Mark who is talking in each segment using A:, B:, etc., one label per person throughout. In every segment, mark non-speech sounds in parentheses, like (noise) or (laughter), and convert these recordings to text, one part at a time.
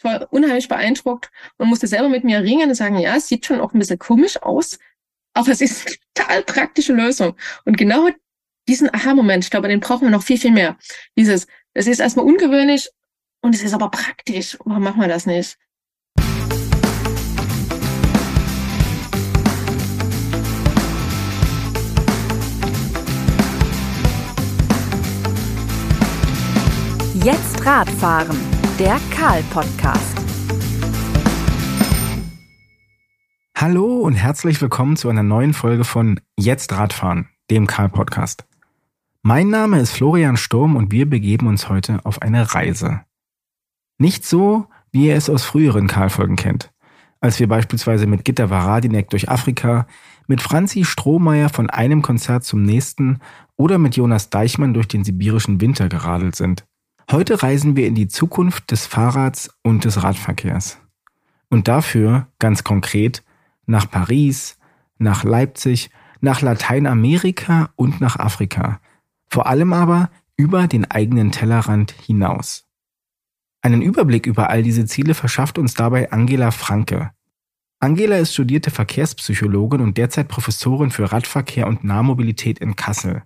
A: Ich war unheimlich beeindruckt und musste selber mit mir ringen und sagen, ja, es sieht schon auch ein bisschen komisch aus, aber es ist eine total praktische Lösung. Und genau diesen Aha-Moment, ich glaube, den brauchen wir noch viel, viel mehr. Dieses, es ist erstmal ungewöhnlich und es ist aber praktisch. Warum machen wir das nicht?
B: Jetzt Radfahren, der Karl-Podcast.
C: Hallo und herzlich willkommen zu einer neuen Folge von Jetzt Radfahren, dem Karl-Podcast. Mein Name ist Florian Sturm und wir begeben uns heute auf eine Reise. Nicht so, wie ihr es aus früheren Karl-Folgen kennt, als wir beispielsweise mit Gitta Varadinek durch Afrika, mit Franzi Strohmeier von einem Konzert zum nächsten oder mit Jonas Deichmann durch den sibirischen Winter geradelt sind. Heute reisen wir in die Zukunft des Fahrrads und des Radverkehrs. Und dafür, ganz konkret, nach Paris, nach Leipzig, nach Lateinamerika und nach Afrika. Vor allem aber über den eigenen Tellerrand hinaus. Einen Überblick über all diese Ziele verschafft uns dabei Angela Franke. Angela ist studierte Verkehrspsychologin und derzeit Professorin für Radverkehr und Nahmobilität in Kassel.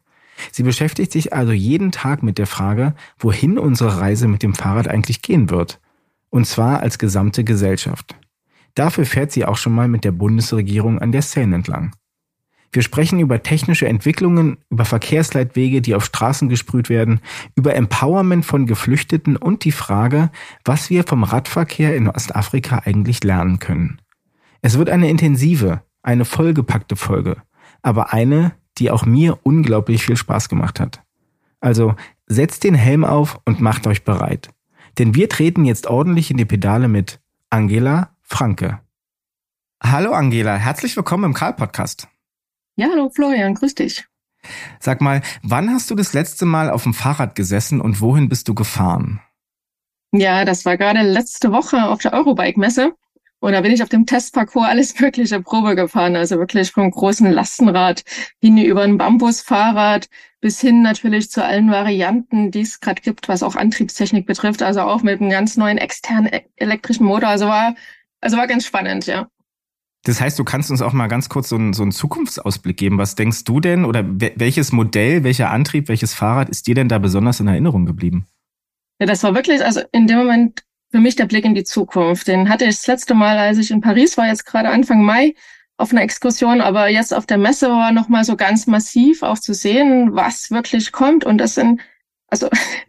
C: Sie beschäftigt sich also jeden Tag mit der Frage, wohin unsere Reise mit dem Fahrrad eigentlich gehen wird. Und zwar als gesamte Gesellschaft. Dafür fährt sie auch schon mal mit der Bundesregierung an der Seine entlang. Wir sprechen über technische Entwicklungen, über Verkehrsleitwege, die auf Straßen gesprüht werden, über Empowerment von Geflüchteten und die Frage, was wir vom Radverkehr in Ostafrika eigentlich lernen können. Es wird eine intensive, eine vollgepackte Folge, aber eine, die auch mir unglaublich viel Spaß gemacht hat. Also setzt den Helm auf und macht euch bereit. Denn wir treten jetzt ordentlich in die Pedale mit Angela Franke. Hallo Angela, herzlich willkommen im Karl-Podcast.
A: Ja, hallo Florian, grüß dich.
C: Sag mal, wann hast du das letzte Mal auf dem Fahrrad gesessen und wohin bist du gefahren?
A: Ja, das war gerade letzte Woche auf der Eurobike-Messe. Und da bin ich auf dem Testparcours alles (laughs) mögliche Probe gefahren. Also wirklich vom großen Lastenrad hin über ein Bambusfahrrad bis hin natürlich zu allen Varianten, die es gerade gibt, was auch Antriebstechnik betrifft. Also auch mit einem ganz neuen externen e-, elektrischen Motor. Also war, also war ganz spannend, ja.
C: Das heißt, du kannst uns auch mal ganz kurz so einen, so einen Zukunftsausblick geben. Was denkst du denn oder welches Modell, welcher Antrieb, welches Fahrrad ist dir denn da besonders in Erinnerung geblieben?
A: Ja, das war wirklich, also in dem Moment für mich der Blick in die Zukunft. Den hatte ich das letzte Mal, als ich in Paris war, jetzt gerade Anfang Mai auf einer Exkursion, aber jetzt auf der Messe war noch mal so ganz massiv auch zu sehen, was wirklich kommt. Und das sind also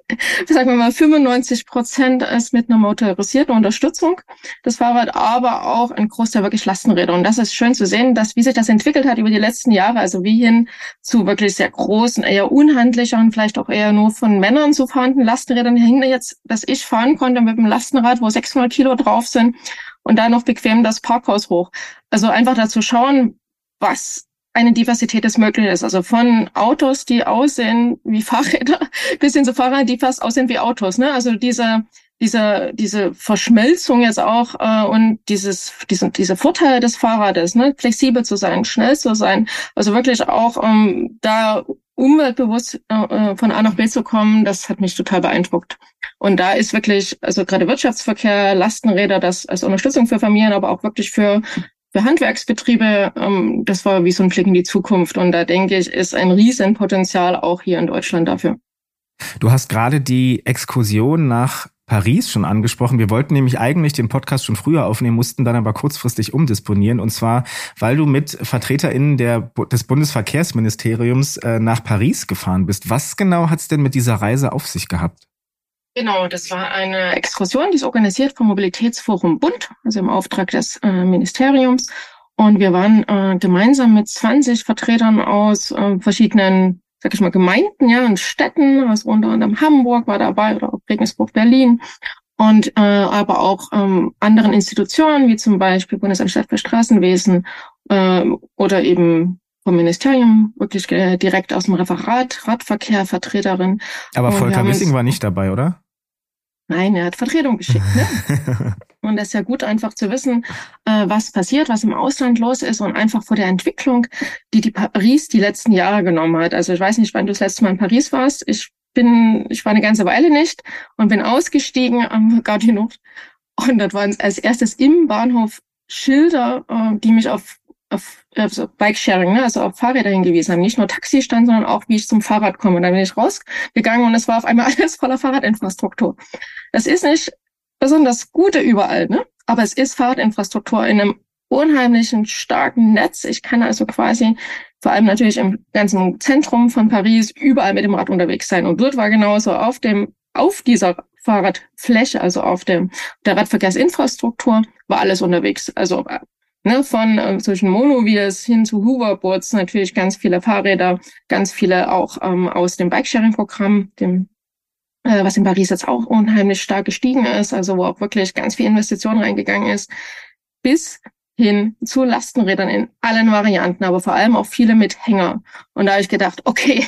A: (laughs) sagen wir mal 95 Prozent ist mit einer motorisierten Unterstützung das Fahrrad, aber auch ein Großteil wirklich Lastenräder. Und das ist schön zu sehen, dass wie sich das entwickelt hat über die letzten Jahre, also wie hin zu wirklich sehr großen, eher unhandlicheren, vielleicht auch eher nur von Männern zu fahrenden Lastenrädern hin jetzt, dass ich fahren konnte mit einem Lastenrad, wo 600 Kilo drauf sind und da noch bequem das Parkhaus hoch. Also einfach dazu schauen, was eine Diversität des Möglichen ist. Also von Autos, die aussehen wie Fahrräder, (laughs) bis hin zu Fahrrädern, die fast aussehen wie Autos. Ne? Also diese, diese, diese Verschmelzung jetzt auch äh, und dieses, diese, diese Vorteile des Fahrrades, ne? flexibel zu sein, schnell zu sein, also wirklich auch ähm, da umweltbewusst äh, äh, von A nach B zu kommen, das hat mich total beeindruckt. Und da ist wirklich, also gerade Wirtschaftsverkehr, Lastenräder, das als Unterstützung für Familien, aber auch wirklich für für Handwerksbetriebe, ähm, das war wie so ein Blick in die Zukunft. Und da denke ich, ist ein Riesenpotenzial auch hier in Deutschland dafür.
C: Du hast gerade die Exkursion nach Paris schon angesprochen. Wir wollten nämlich eigentlich den Podcast schon früher aufnehmen, mussten dann aber kurzfristig umdisponieren. Und zwar, weil du mit VertreterInnen der, des Bundesverkehrsministeriums äh, nach Paris gefahren bist. Was genau hat es denn mit dieser Reise auf sich gehabt?
A: Genau, das war eine Exkursion, die ist organisiert vom Mobilitätsforum Bund, also im Auftrag des äh, Ministeriums. Und wir waren äh, gemeinsam mit 20 Vertretern aus äh, verschiedenen, sag ich mal, Gemeinden, ja, und Städten, also unter anderem Hamburg war dabei oder auch Regensburg, Berlin. Und äh, aber auch ähm, anderen Institutionen, wie zum Beispiel Bundesanstalt für Straßenwesen äh, oder eben vom Ministerium, wirklich äh, direkt aus dem Referat, Radverkehr, Vertreterin.
C: Aber Volker Wissing war nicht dabei, oder?
A: Nein, er hat Vertretung geschickt. Ne? (laughs) und das ist ja gut, einfach zu wissen, äh, was passiert, was im Ausland los ist und einfach vor der Entwicklung, die die Paris die letzten Jahre genommen hat. Also ich weiß nicht, wann du das letzte Mal in Paris warst. Ich bin, ich war eine ganze Weile nicht und bin ausgestiegen am Gardinot. Und dort waren als erstes im Bahnhof Schilder, äh, die mich auf, auf also Bike-Sharing, ne, also auf Fahrräder hingewiesen haben. Nicht nur Taxistand, sondern auch, wie ich zum Fahrrad komme. Und dann bin ich rausgegangen und es war auf einmal (laughs) alles voller Fahrradinfrastruktur. Das ist nicht besonders gute überall, ne? aber es ist Fahrradinfrastruktur in einem unheimlichen starken Netz. Ich kann also quasi vor allem natürlich im ganzen Zentrum von Paris überall mit dem Rad unterwegs sein. Und dort war genauso auf dem, auf dieser Fahrradfläche, also auf dem, der Radverkehrsinfrastruktur, war alles unterwegs. Also ne, von äh, zwischen Monowheels hin zu Hoverboards natürlich ganz viele Fahrräder, ganz viele auch ähm, aus dem Bikesharing-Programm, dem äh, was in Paris jetzt auch unheimlich stark gestiegen ist, also wo auch wirklich ganz viel Investition reingegangen ist, bis hin zu Lastenrädern in allen Varianten, aber vor allem auch viele mit Hänger. Und da habe ich gedacht, okay,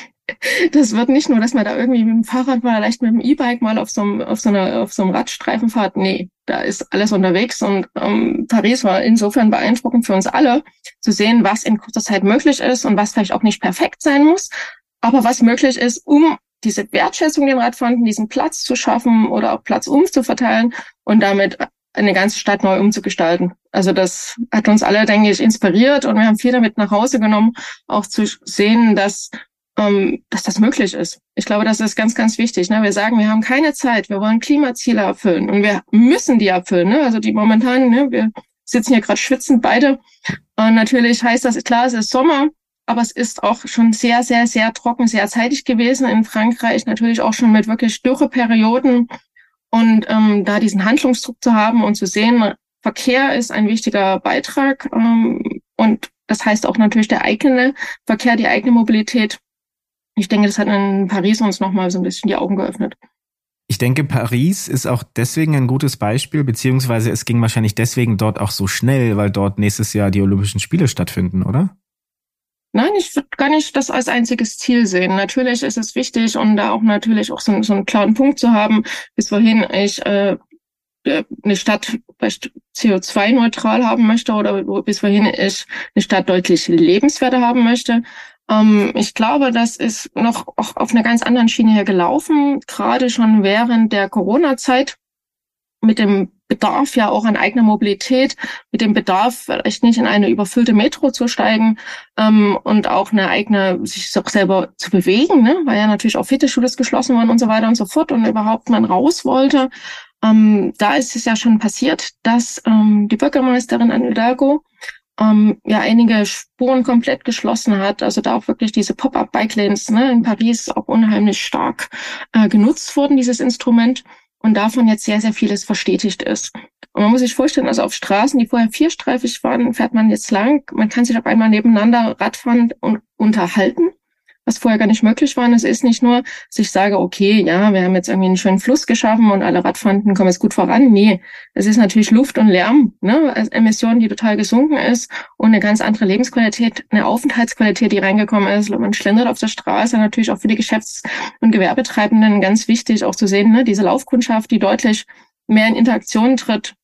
A: das wird nicht nur, dass man da irgendwie mit dem Fahrrad mal leicht mit dem E-Bike mal auf so einem, auf so einer, auf so einem Radstreifen fahrt. Nee, da ist alles unterwegs und ähm, Paris war insofern beeindruckend für uns alle zu sehen, was in kurzer Zeit möglich ist und was vielleicht auch nicht perfekt sein muss, aber was möglich ist, um diese Wertschätzung den Radfahrenden, diesen Platz zu schaffen oder auch Platz umzuverteilen und damit eine ganze Stadt neu umzugestalten. Also das hat uns alle, denke ich, inspiriert und wir haben viel damit nach Hause genommen, auch zu sehen, dass, ähm, dass das möglich ist. Ich glaube, das ist ganz, ganz wichtig. Ne? Wir sagen, wir haben keine Zeit, wir wollen Klimaziele erfüllen und wir müssen die erfüllen. Ne? Also die momentan, ne, wir sitzen hier gerade schwitzend beide. Und natürlich heißt das, klar, es ist Sommer, aber es ist auch schon sehr, sehr, sehr trocken, sehr zeitig gewesen in Frankreich, natürlich auch schon mit wirklich Dürreperioden. Und ähm, da diesen Handlungsdruck zu haben und zu sehen, Verkehr ist ein wichtiger Beitrag ähm, und das heißt auch natürlich der eigene Verkehr, die eigene Mobilität. Ich denke, das hat in Paris uns nochmal so ein bisschen die Augen geöffnet.
D: Ich denke, Paris ist auch deswegen ein gutes Beispiel, beziehungsweise es ging wahrscheinlich deswegen dort auch so schnell, weil dort nächstes Jahr die Olympischen Spiele stattfinden, oder?
A: Nein, ich würde gar nicht das als einziges Ziel sehen. Natürlich ist es wichtig und da auch natürlich auch so, so einen klaren Punkt zu haben, bis wohin ich äh, eine Stadt vielleicht CO2-neutral haben möchte oder bis wohin ich eine Stadt deutlich lebenswerter haben möchte. Ähm, ich glaube, das ist noch auch auf einer ganz anderen Schiene hier gelaufen, gerade schon während der Corona-Zeit mit dem Bedarf ja auch an eigener Mobilität, mit dem Bedarf vielleicht nicht in eine überfüllte Metro zu steigen ähm, und auch eine eigene, sich auch selber zu bewegen, ne? weil ja natürlich auch Fitnessstudios geschlossen waren und so weiter und so fort und überhaupt man raus wollte. Ähm, da ist es ja schon passiert, dass ähm, die Bürgermeisterin Anne Hidalgo ähm, ja einige Spuren komplett geschlossen hat. Also da auch wirklich diese Pop-up-Bike-Lanes ne, in Paris auch unheimlich stark äh, genutzt wurden, dieses Instrument. Und davon jetzt sehr, sehr vieles verstetigt ist. Und man muss sich vorstellen, also auf Straßen, die vorher vierstreifig waren, fährt man jetzt lang. Man kann sich auf einmal nebeneinander Radfahren und unterhalten was vorher gar nicht möglich war. Und es ist nicht nur, dass ich sage, okay, ja, wir haben jetzt irgendwie einen schönen Fluss geschaffen und alle Radfahrenden kommen jetzt gut voran. Nee, es ist natürlich Luft und Lärm, ne, als Emission, die total gesunken ist und eine ganz andere Lebensqualität, eine Aufenthaltsqualität, die reingekommen ist. Man schlendert auf der Straße, natürlich auch für die Geschäfts- und Gewerbetreibenden ganz wichtig auch zu sehen, ne, diese Laufkundschaft, die deutlich mehr in Interaktion tritt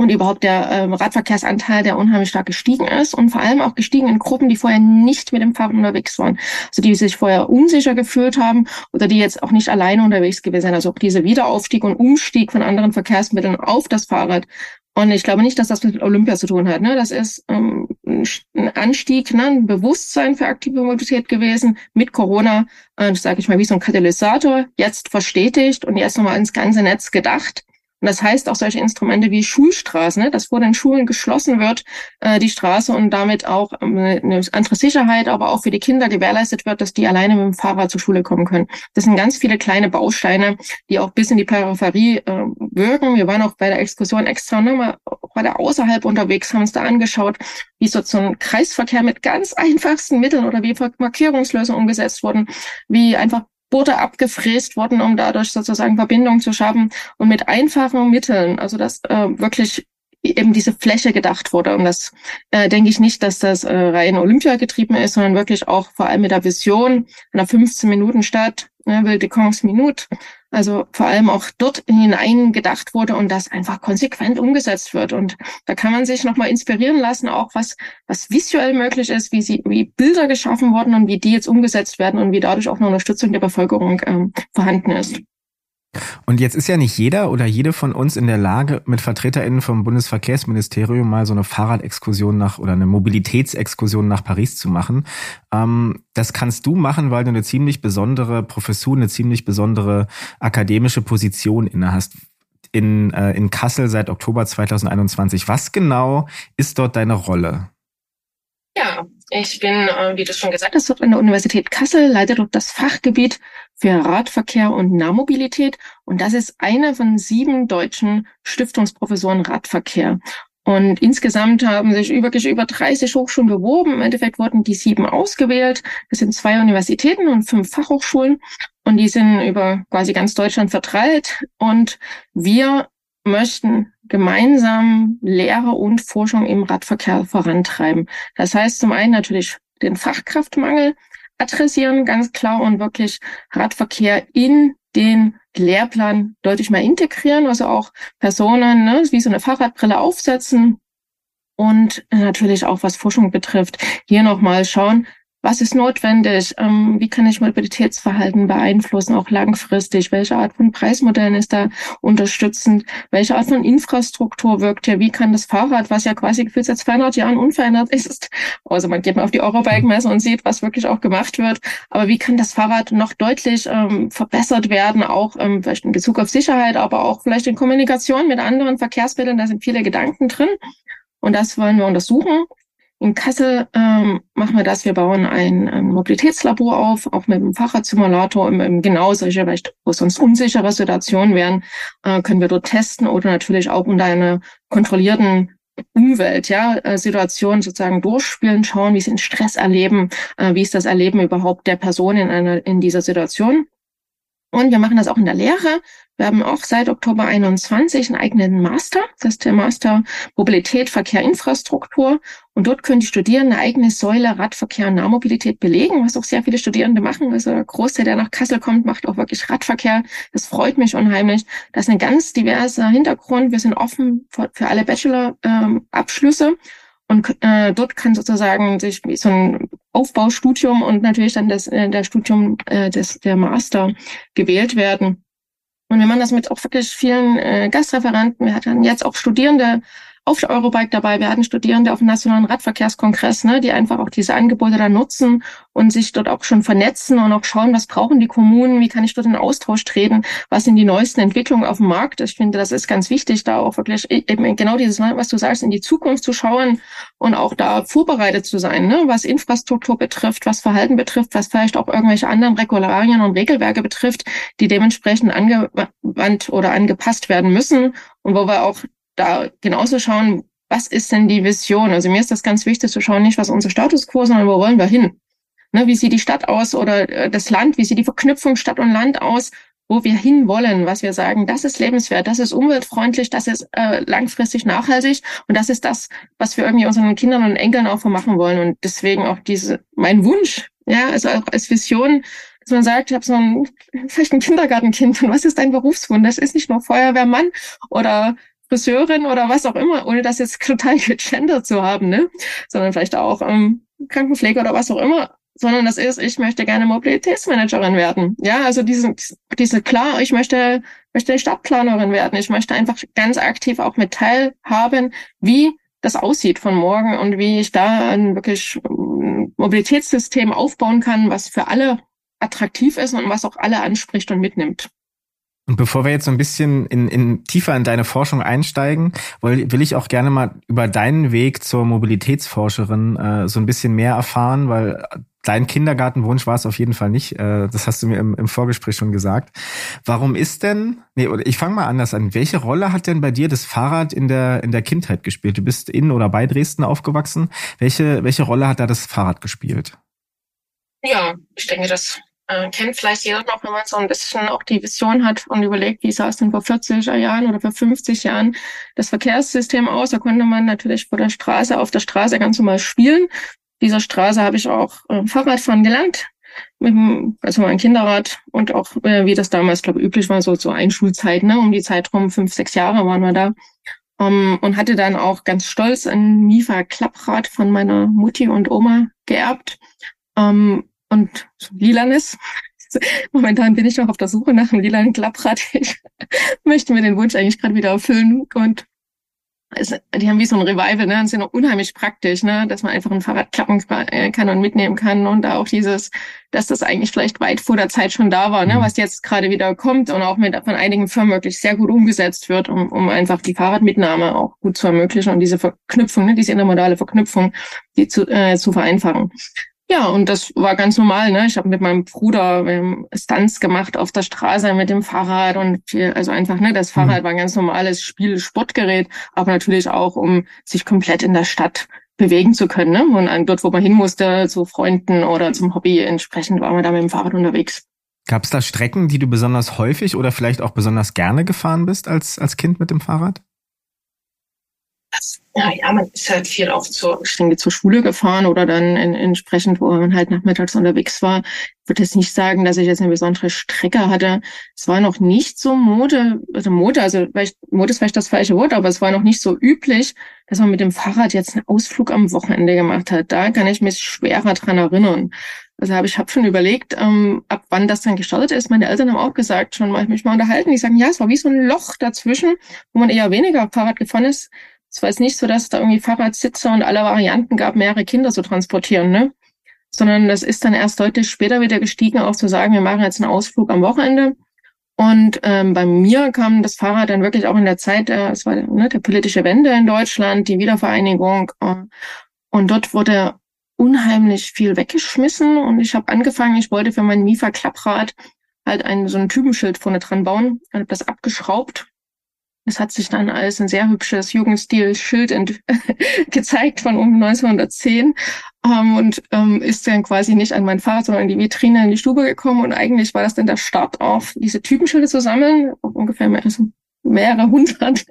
A: und überhaupt der äh, Radverkehrsanteil, der unheimlich stark gestiegen ist und vor allem auch gestiegen in Gruppen, die vorher nicht mit dem Fahrrad unterwegs waren. Also die sich vorher unsicher gefühlt haben oder die jetzt auch nicht alleine unterwegs gewesen sind. Also auch diese Wiederaufstieg und Umstieg von anderen Verkehrsmitteln auf das Fahrrad. Und ich glaube nicht, dass das mit Olympia zu tun hat. Ne? Das ist ähm, ein Anstieg, ne? ein Bewusstsein für aktive Mobilität gewesen mit Corona, äh, sage ich mal, wie so ein Katalysator, jetzt verstetigt und jetzt nochmal ins ganze Netz gedacht. Und das heißt auch solche Instrumente wie Schulstraßen, ne, dass vor den Schulen geschlossen wird, äh, die Straße und damit auch ähm, eine andere Sicherheit, aber auch für die Kinder gewährleistet wird, dass die alleine mit dem Fahrrad zur Schule kommen können. Das sind ganz viele kleine Bausteine, die auch bis in die Peripherie äh, wirken. Wir waren auch bei der Exkursion extra ne, mal weiter außerhalb unterwegs, haben uns da angeschaut, wie so, so ein Kreisverkehr mit ganz einfachsten Mitteln oder wie Markierungslösungen umgesetzt wurden, wie einfach wurde abgefräst worden, um dadurch sozusagen Verbindung zu schaffen und mit einfachen Mitteln, also dass äh, wirklich eben diese Fläche gedacht wurde. Und das äh, denke ich nicht, dass das äh, rein Olympia getrieben ist, sondern wirklich auch vor allem mit der Vision einer 15 Minuten Stadt, ne, Will de Minute, also vor allem auch dort hinein gedacht wurde und das einfach konsequent umgesetzt wird. Und da kann man sich nochmal inspirieren lassen, auch was, was visuell möglich ist, wie sie, wie Bilder geschaffen wurden und wie die jetzt umgesetzt werden und wie dadurch auch eine Unterstützung der Bevölkerung ähm, vorhanden ist.
D: Und jetzt ist ja nicht jeder oder jede von uns in der Lage, mit VertreterInnen vom Bundesverkehrsministerium mal so eine Fahrradexkursion nach oder eine Mobilitätsexkursion nach Paris zu machen. Ähm, das kannst du machen, weil du eine ziemlich besondere Professur, eine ziemlich besondere akademische Position inne hast. In, äh, in Kassel seit Oktober 2021. Was genau ist dort deine Rolle?
A: Ja, ich bin, äh, wie du schon gesagt hast, an der Universität Kassel, leite dort das Fachgebiet für Radverkehr und Nahmobilität. Und das ist eine von sieben deutschen Stiftungsprofessoren Radverkehr. Und insgesamt haben sich über, über 30 Hochschulen beworben. Im Endeffekt wurden die sieben ausgewählt. Das sind zwei Universitäten und fünf Fachhochschulen. Und die sind über quasi ganz Deutschland verteilt. Und wir möchten gemeinsam Lehre und Forschung im Radverkehr vorantreiben. Das heißt zum einen natürlich den Fachkraftmangel adressieren, ganz klar und wirklich Radverkehr in den Lehrplan deutlich mehr integrieren, also auch Personen ne, wie so eine Fahrradbrille aufsetzen und natürlich auch was Forschung betrifft, hier nochmal schauen, was ist notwendig? Ähm, wie kann ich Mobilitätsverhalten beeinflussen, auch langfristig? Welche Art von Preismodellen ist da unterstützend? Welche Art von Infrastruktur wirkt hier? Wie kann das Fahrrad, was ja quasi gefühlt seit 200 Jahren unverändert ist, (laughs) also man geht mal auf die Eurobike-Messe und sieht, was wirklich auch gemacht wird, aber wie kann das Fahrrad noch deutlich ähm, verbessert werden, auch ähm, vielleicht in Bezug auf Sicherheit, aber auch vielleicht in Kommunikation mit anderen Verkehrsmitteln? Da sind viele Gedanken drin. Und das wollen wir untersuchen. In Kassel ähm, machen wir das. Wir bauen ein, ein Mobilitätslabor auf, auch mit einem Fahrradsimulator. Im, im genau solche, vielleicht wo sonst unsichere Situationen wären, äh, können wir dort testen oder natürlich auch unter einer kontrollierten Umwelt, ja, äh, Situation sozusagen durchspielen, schauen, wie sie den Stress erleben, äh, wie ist das Erleben überhaupt der Person in einer in dieser Situation. Und wir machen das auch in der Lehre. Wir haben auch seit Oktober 21 einen eigenen Master. Das ist der Master Mobilität, Verkehr, Infrastruktur. Und dort können die Studierenden eine eigene Säule Radverkehr und Nahmobilität belegen, was auch sehr viele Studierende machen. Also der Großteil, der nach Kassel kommt, macht auch wirklich Radverkehr. Das freut mich unheimlich. Das ist ein ganz diverser Hintergrund. Wir sind offen für, alle Bachelor-Abschlüsse. Ähm, und äh, dort kann sozusagen sich so ein Aufbaustudium und natürlich dann das äh, der Studium äh, des der Master gewählt werden. Und wir machen das mit auch wirklich vielen äh, Gastreferenten. Wir hatten jetzt auch Studierende auf der Eurobike dabei. Wir hatten Studierende auf dem Nationalen Radverkehrskongress, ne, die einfach auch diese Angebote da nutzen und sich dort auch schon vernetzen und auch schauen, was brauchen die Kommunen, wie kann ich dort in Austausch treten, was sind die neuesten Entwicklungen auf dem Markt. Ich finde, das ist ganz wichtig, da auch wirklich e-, eben genau dieses, ne, was du sagst, in die Zukunft zu schauen und auch da vorbereitet zu sein, ne, was Infrastruktur betrifft, was Verhalten betrifft, was vielleicht auch irgendwelche anderen Regularien und Regelwerke betrifft, die dementsprechend angewandt oder angepasst werden müssen und wo wir auch da genauso schauen, was ist denn die Vision? Also mir ist das ganz wichtig zu schauen, nicht was unser Status quo, sondern wo wollen wir hin? Ne, wie sieht die Stadt aus oder äh, das Land? Wie sieht die Verknüpfung Stadt und Land aus? Wo wir hin wollen, was wir sagen, das ist lebenswert, das ist umweltfreundlich, das ist äh, langfristig nachhaltig und das ist das, was wir irgendwie unseren Kindern und Enkeln auch machen wollen. Und deswegen auch diese, mein Wunsch, ja, also auch als Vision, dass man sagt, ich habe so ein, (laughs) vielleicht ein Kindergartenkind und was ist dein Berufswunsch? Das ist nicht nur Feuerwehrmann oder Friseurin oder was auch immer, ohne das jetzt (laughs) total gegendert zu haben, ne? Sondern vielleicht auch ähm, Krankenpfleger oder was auch immer. Sondern das ist, ich möchte gerne Mobilitätsmanagerin werden. Ja, also diese, diese klar, ich möchte, möchte Stadtplanerin werden. Ich möchte einfach ganz aktiv auch mit teilhaben, wie das aussieht von morgen und wie ich da ein wirklich ähm, Mobilitätssystem aufbauen kann, was für alle attraktiv ist und was auch alle anspricht und mitnimmt.
D: Und bevor wir jetzt so ein bisschen in, in tiefer in deine Forschung einsteigen, will, will ich auch gerne mal über deinen Weg zur Mobilitätsforscherin äh, so ein bisschen mehr erfahren, weil dein Kindergartenwunsch war es auf jeden Fall nicht. Äh, das hast du mir im, im Vorgespräch schon gesagt. Warum ist denn, nee, oder ich fange mal anders an. Welche Rolle hat denn bei dir das Fahrrad in der, in der Kindheit gespielt? Du bist in oder bei Dresden aufgewachsen. Welche, welche Rolle hat da das Fahrrad gespielt?
A: Ja, ich denke, das äh, kennt vielleicht jeder noch, wenn man so ein bisschen auch die Vision hat und überlegt, wie sah es denn vor 40er Jahren oder vor 50 Jahren das Verkehrssystem aus. Da konnte man natürlich vor der Straße, auf der Straße ganz normal spielen. Dieser Straße habe ich auch äh, Fahrradfahren gelernt. Mit dem, also mein Kinderrad und auch, äh, wie das damals, glaube ich, üblich war, so zur Einschulzeit, ne, um die Zeit rum, fünf, sechs Jahre waren wir da. Um, ähm, und hatte dann auch ganz stolz ein Mifa Klapprad von meiner Mutti und Oma geerbt. Um, ähm, und lilanes. (laughs) Momentan bin ich noch auf der Suche nach einem lilanen Klapprad. (laughs) Ich möchte mir den Wunsch eigentlich gerade wieder erfüllen und also, die haben wie so ein Revival, ne, und sind auch unheimlich praktisch, ne, dass man einfach ein Fahrrad klappen äh, kann und mitnehmen kann und da auch dieses, dass das eigentlich vielleicht weit vor der Zeit schon da war, ne, mhm. was jetzt gerade wieder kommt und auch mit von einigen Firmen wirklich sehr gut umgesetzt wird, um, um einfach die Fahrradmitnahme auch gut zu ermöglichen und diese Verknüpfung, ne, diese intermodale Verknüpfung, die zu, äh, zu vereinfachen. Ja, und das war ganz normal. Ne? Ich habe mit meinem Bruder ähm, Stunts gemacht auf der Straße mit dem Fahrrad und viel, also einfach, ne, das Fahrrad mhm. war ein ganz normales Spiel, Sportgerät, aber natürlich auch, um sich komplett in der Stadt bewegen zu können. Ne? Und dort, wo man hin musste, zu Freunden oder zum Hobby, entsprechend war man da mit dem Fahrrad unterwegs.
D: Gab es da Strecken, die du besonders häufig oder vielleicht auch besonders gerne gefahren bist als, als Kind mit dem Fahrrad?
A: Ja, ja, man ist halt viel auch zur, zur Schule gefahren oder dann in, entsprechend, wo man halt nachmittags unterwegs war. Ich würde jetzt nicht sagen, dass ich jetzt eine besondere Strecke hatte. Es war noch nicht so Mode, also Mode, also vielleicht, Mode ist vielleicht das falsche Wort, aber es war noch nicht so üblich, dass man mit dem Fahrrad jetzt einen Ausflug am Wochenende gemacht hat. Da kann ich mich schwerer dran erinnern. Also habe ich habe schon überlegt, ähm, ab wann das dann gestartet ist. Meine Eltern haben auch gesagt, schon mal mich mal unterhalten. Die sagen, ja, es war wie so ein Loch dazwischen, wo man eher weniger Fahrrad gefahren ist es war jetzt nicht so, dass es da irgendwie Fahrradsitze und alle Varianten gab, mehrere Kinder zu transportieren, ne? Sondern das ist dann erst deutlich später wieder gestiegen, auch zu sagen, wir machen jetzt einen Ausflug am Wochenende. Und ähm, bei mir kam das Fahrrad dann wirklich auch in der Zeit, äh, es war ne, der politische Wende in Deutschland, die Wiedervereinigung. Äh, und dort wurde unheimlich viel weggeschmissen. Und ich habe angefangen, ich wollte für mein Mifa-Klapprad halt ein, so ein Typenschild vorne dran bauen. Ich habe das abgeschraubt es hat sich dann als ein sehr hübsches Jugendstil-Schild (laughs) gezeigt von um 1910 ähm, und ähm, ist dann quasi nicht an mein Fahrrad, sondern in die Vitrine in die Stube gekommen. Und eigentlich war das dann der Start auf, diese Typenschilder zu sammeln, ungefähr mehr, also mehrere hundert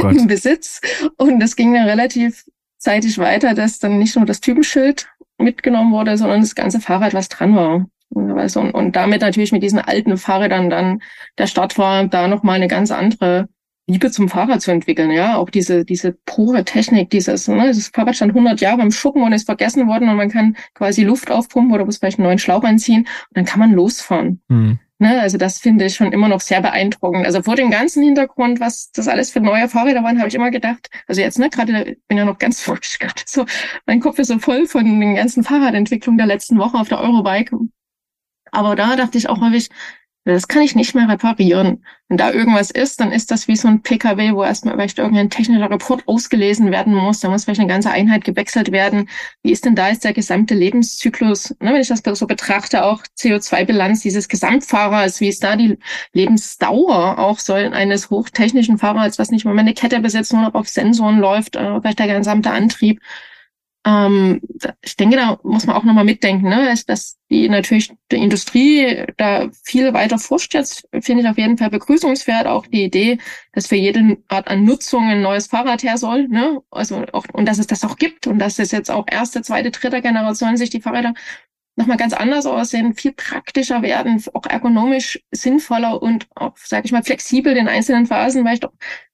A: oh im Besitz. Und das ging dann relativ zeitig weiter, dass dann nicht nur das Typenschild mitgenommen wurde, sondern das ganze Fahrrad, was dran war. Und, und damit natürlich mit diesen alten Fahrrädern dann der Start war, da nochmal eine ganz andere Liebe zum Fahrrad zu entwickeln, ja, auch diese diese pure Technik, dieses, ne, das Fahrrad stand 100 Jahre im Schuppen und ist vergessen worden und man kann quasi Luft aufpumpen oder muss vielleicht einen neuen Schlauch einziehen und dann kann man losfahren. Mhm. Ne, also das finde ich schon immer noch sehr beeindruckend. Also vor dem ganzen Hintergrund, was das alles für neue Fahrräder waren, habe ich immer gedacht, also jetzt, ne, gerade bin ja noch ganz frisch, (laughs) gerade so, mein Kopf ist so voll von den ganzen Fahrradentwicklungen der letzten Woche auf der Eurobike. Aber da dachte ich auch häufig, das kann ich nicht mehr reparieren. Wenn da irgendwas ist, dann ist das wie so ein PKW, wo erstmal vielleicht irgendein technischer Report ausgelesen werden muss. Da muss vielleicht eine ganze Einheit gewechselt werden. Wie ist denn da jetzt der gesamte Lebenszyklus? Ne, wenn ich das so betrachte, auch CO2-Bilanz dieses Gesamtfahrers, wie ist da die Lebensdauer auch so eines hochtechnischen Fahrers, was nicht mal eine Kette besitzt, nur noch auf Sensoren läuft, äh, vielleicht der gesamte Antrieb. Ähm, ich denke, da muss man auch nochmal mitdenken, ne? dass die natürlich die Industrie da viel weiter forscht jetzt, finde ich auf jeden Fall begrüßungswert. Auch die Idee, dass für jede Art an Nutzung ein neues Fahrrad her soll, ne? Also auch, und dass es das auch gibt und dass es jetzt auch erste, zweite, dritte Generation sich die Fahrräder nochmal ganz anders aussehen, viel praktischer werden, auch ergonomisch sinnvoller und auch, sage ich mal, flexibel in einzelnen Phasen, weil ich doch,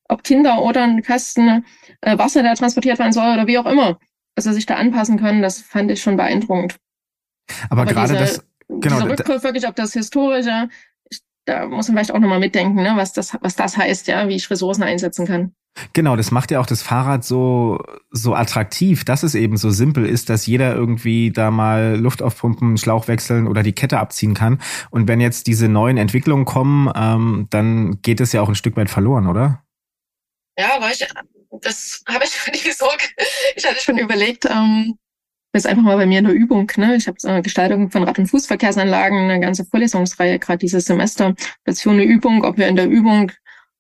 A: ob Kinder oder ein Kasten äh, Wasser, der transportiert werden soll oder wie auch immer also sich da anpassen können, das fand ich schon beeindruckend.
D: Aber, Aber gerade diese, das,
A: genau. Dieser Rückgriff wirklich auf das Historische, ich, da muss man vielleicht auch nochmal mitdenken, ne, was das, was das heißt, ja, wie ich Ressourcen einsetzen kann.
D: Genau, das macht ja auch das Fahrrad so, so attraktiv, dass es eben so simpel ist, dass jeder irgendwie da mal Luft aufpumpen, Schlauch wechseln oder die Kette abziehen kann. Und wenn jetzt diese neuen Entwicklungen kommen, ähm, dann geht es ja auch ein Stück weit verloren, oder?
A: Ja, war ich das habe ich (laughs) nicht so. Ich hatte schon überlegt, ähm, das ist einfach mal bei mir eine Übung. Ne? Ich habe so eine Gestaltung von Rad- und Fußverkehrsanlagen, eine ganze Vorlesungsreihe gerade dieses Semester. Das ist für eine Übung, ob wir in der Übung,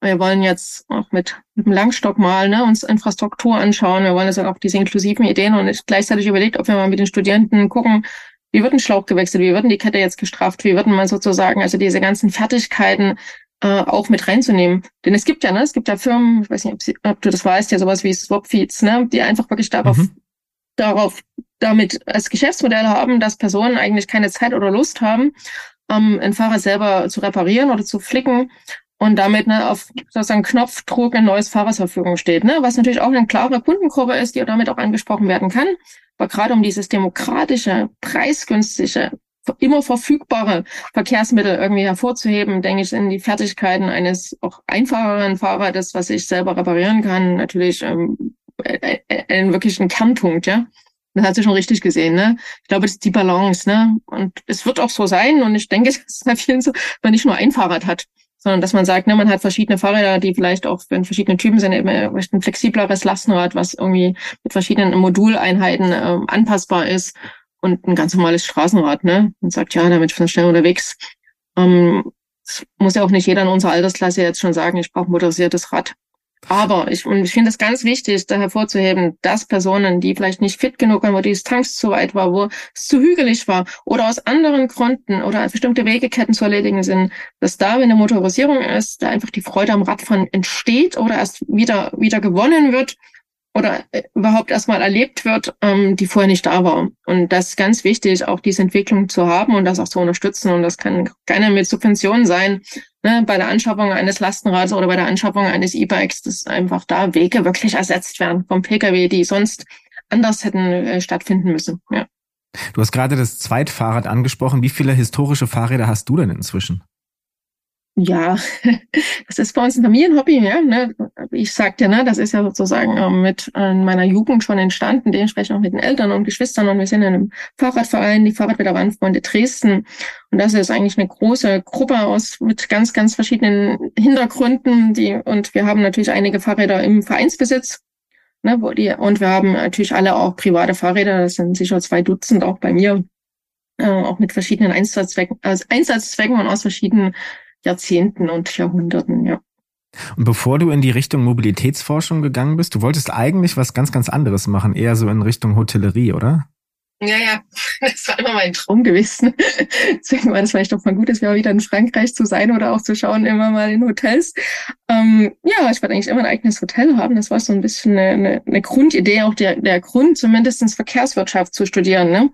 A: wir wollen jetzt auch mit, mit dem Langstock mal ne, uns Infrastruktur anschauen. Wir wollen also auch diese inklusiven Ideen und ich gleichzeitig überlegt, ob wir mal mit den Studierenden gucken, wie wird ein Schlauch gewechselt, wie wird die Kette jetzt gestraft, wie wird man sozusagen, also diese ganzen Fertigkeiten äh, auch mit reinzunehmen. Denn es gibt ja, ne, es gibt ja Firmen, ich weiß nicht, ob, sie, ob du das weißt, ja sowas wie Swapfeeds, ne, die einfach wirklich darauf, mhm. darauf, damit als Geschäftsmodell haben, dass Personen eigentlich keine Zeit oder Lust haben, ähm, einen Fahrer selber zu reparieren oder zu flicken und damit ne, auf sozusagen Knopfdruck ein neues Fahrrad zur Verfügung steht. Ne? Was natürlich auch eine klare Kundengruppe ist, die damit auch angesprochen werden kann. Aber gerade um dieses demokratische, preisgünstige immer verfügbare Verkehrsmittel irgendwie hervorzuheben, denke ich, sind die Fertigkeiten eines auch einfacheren Fahrrades, was ich selber reparieren kann, natürlich ähm, äh, äh, ein wirklichen Kernpunkt, ja. Das hat sie schon richtig gesehen, ne? Ich glaube, das ist die Balance, ne? Und es wird auch so sein. Und ich denke, (laughs) es ist bei vielen so, man nicht nur ein Fahrrad hat, sondern dass man sagt, ne, man hat verschiedene Fahrräder, die vielleicht auch wenn verschiedene Typen sind, eben ein flexibleres Lastenrad, was irgendwie mit verschiedenen Moduleinheiten äh, anpassbar ist und ein ganz normales Straßenrad, ne? Und sagt, ja, damit bin ich schnell unterwegs. Ähm, muss ja auch nicht jeder in unserer Altersklasse jetzt schon sagen, ich brauche motorisiertes Rad. Aber ich, und ich finde es ganz wichtig, da hervorzuheben, dass Personen, die vielleicht nicht fit genug waren, wo die Distanz zu weit war, wo es zu hügelig war oder aus anderen Gründen oder bestimmte Wegeketten zu erledigen sind, dass da, wenn eine Motorisierung ist, da einfach die Freude am Radfahren entsteht oder erst wieder, wieder gewonnen wird oder äh, überhaupt erstmal erlebt wird, ähm, die vorher nicht da war. Und das ist ganz wichtig, auch diese Entwicklung zu haben und das auch zu unterstützen. Und das kann gerne mit Subventionen sein, ne, bei der Anschaffung eines Lastenrads oder bei der Anschaffung eines E-Bikes, dass einfach da Wege wirklich ersetzt werden vom Pkw, die sonst anders hätten äh, stattfinden müssen. Ja.
D: Du hast gerade das Zweitfahrrad angesprochen. Wie viele historische Fahrräder hast du denn inzwischen?
A: Ja, (laughs) das ist bei uns ein Familienhobby, ja. Ne? Ich sagte, ne, das ist ja sozusagen ähm, mit äh, meiner Jugend schon entstanden, dementsprechend auch mit den Eltern und Geschwistern. Und wir sind in einem Fahrradverein, die Fahrradveteranenfreunde Dresden. Und das ist eigentlich eine große Gruppe aus mit ganz, ganz verschiedenen Hintergründen. Die, und wir haben natürlich einige Fahrräder im Vereinsbesitz. Ne, wo die, und wir haben natürlich alle auch private Fahrräder, das sind sicher zwei Dutzend auch bei mir, äh, auch mit verschiedenen Einsatzzwecken, also Einsatzzwecken und aus verschiedenen Jahrzehnten und Jahrhunderten, ja.
D: Und bevor du in die Richtung Mobilitätsforschung gegangen bist, du wolltest eigentlich was ganz, ganz anderes machen, eher so in Richtung Hotellerie, oder?
A: Ja, ja, (laughs) das war immer mein Traum gewesen. (laughs) Deswegen war das vielleicht auch mal gut, dass wir wieder in Frankreich zu sein oder auch zu schauen, immer mal in Hotels. Ähm, ja, ich wollte eigentlich immer ein eigenes Hotel haben. Das war so ein bisschen eine, eine, eine Grundidee, auch der, der Grund, zumindest Verkehrswirtschaft zu studieren. Ne?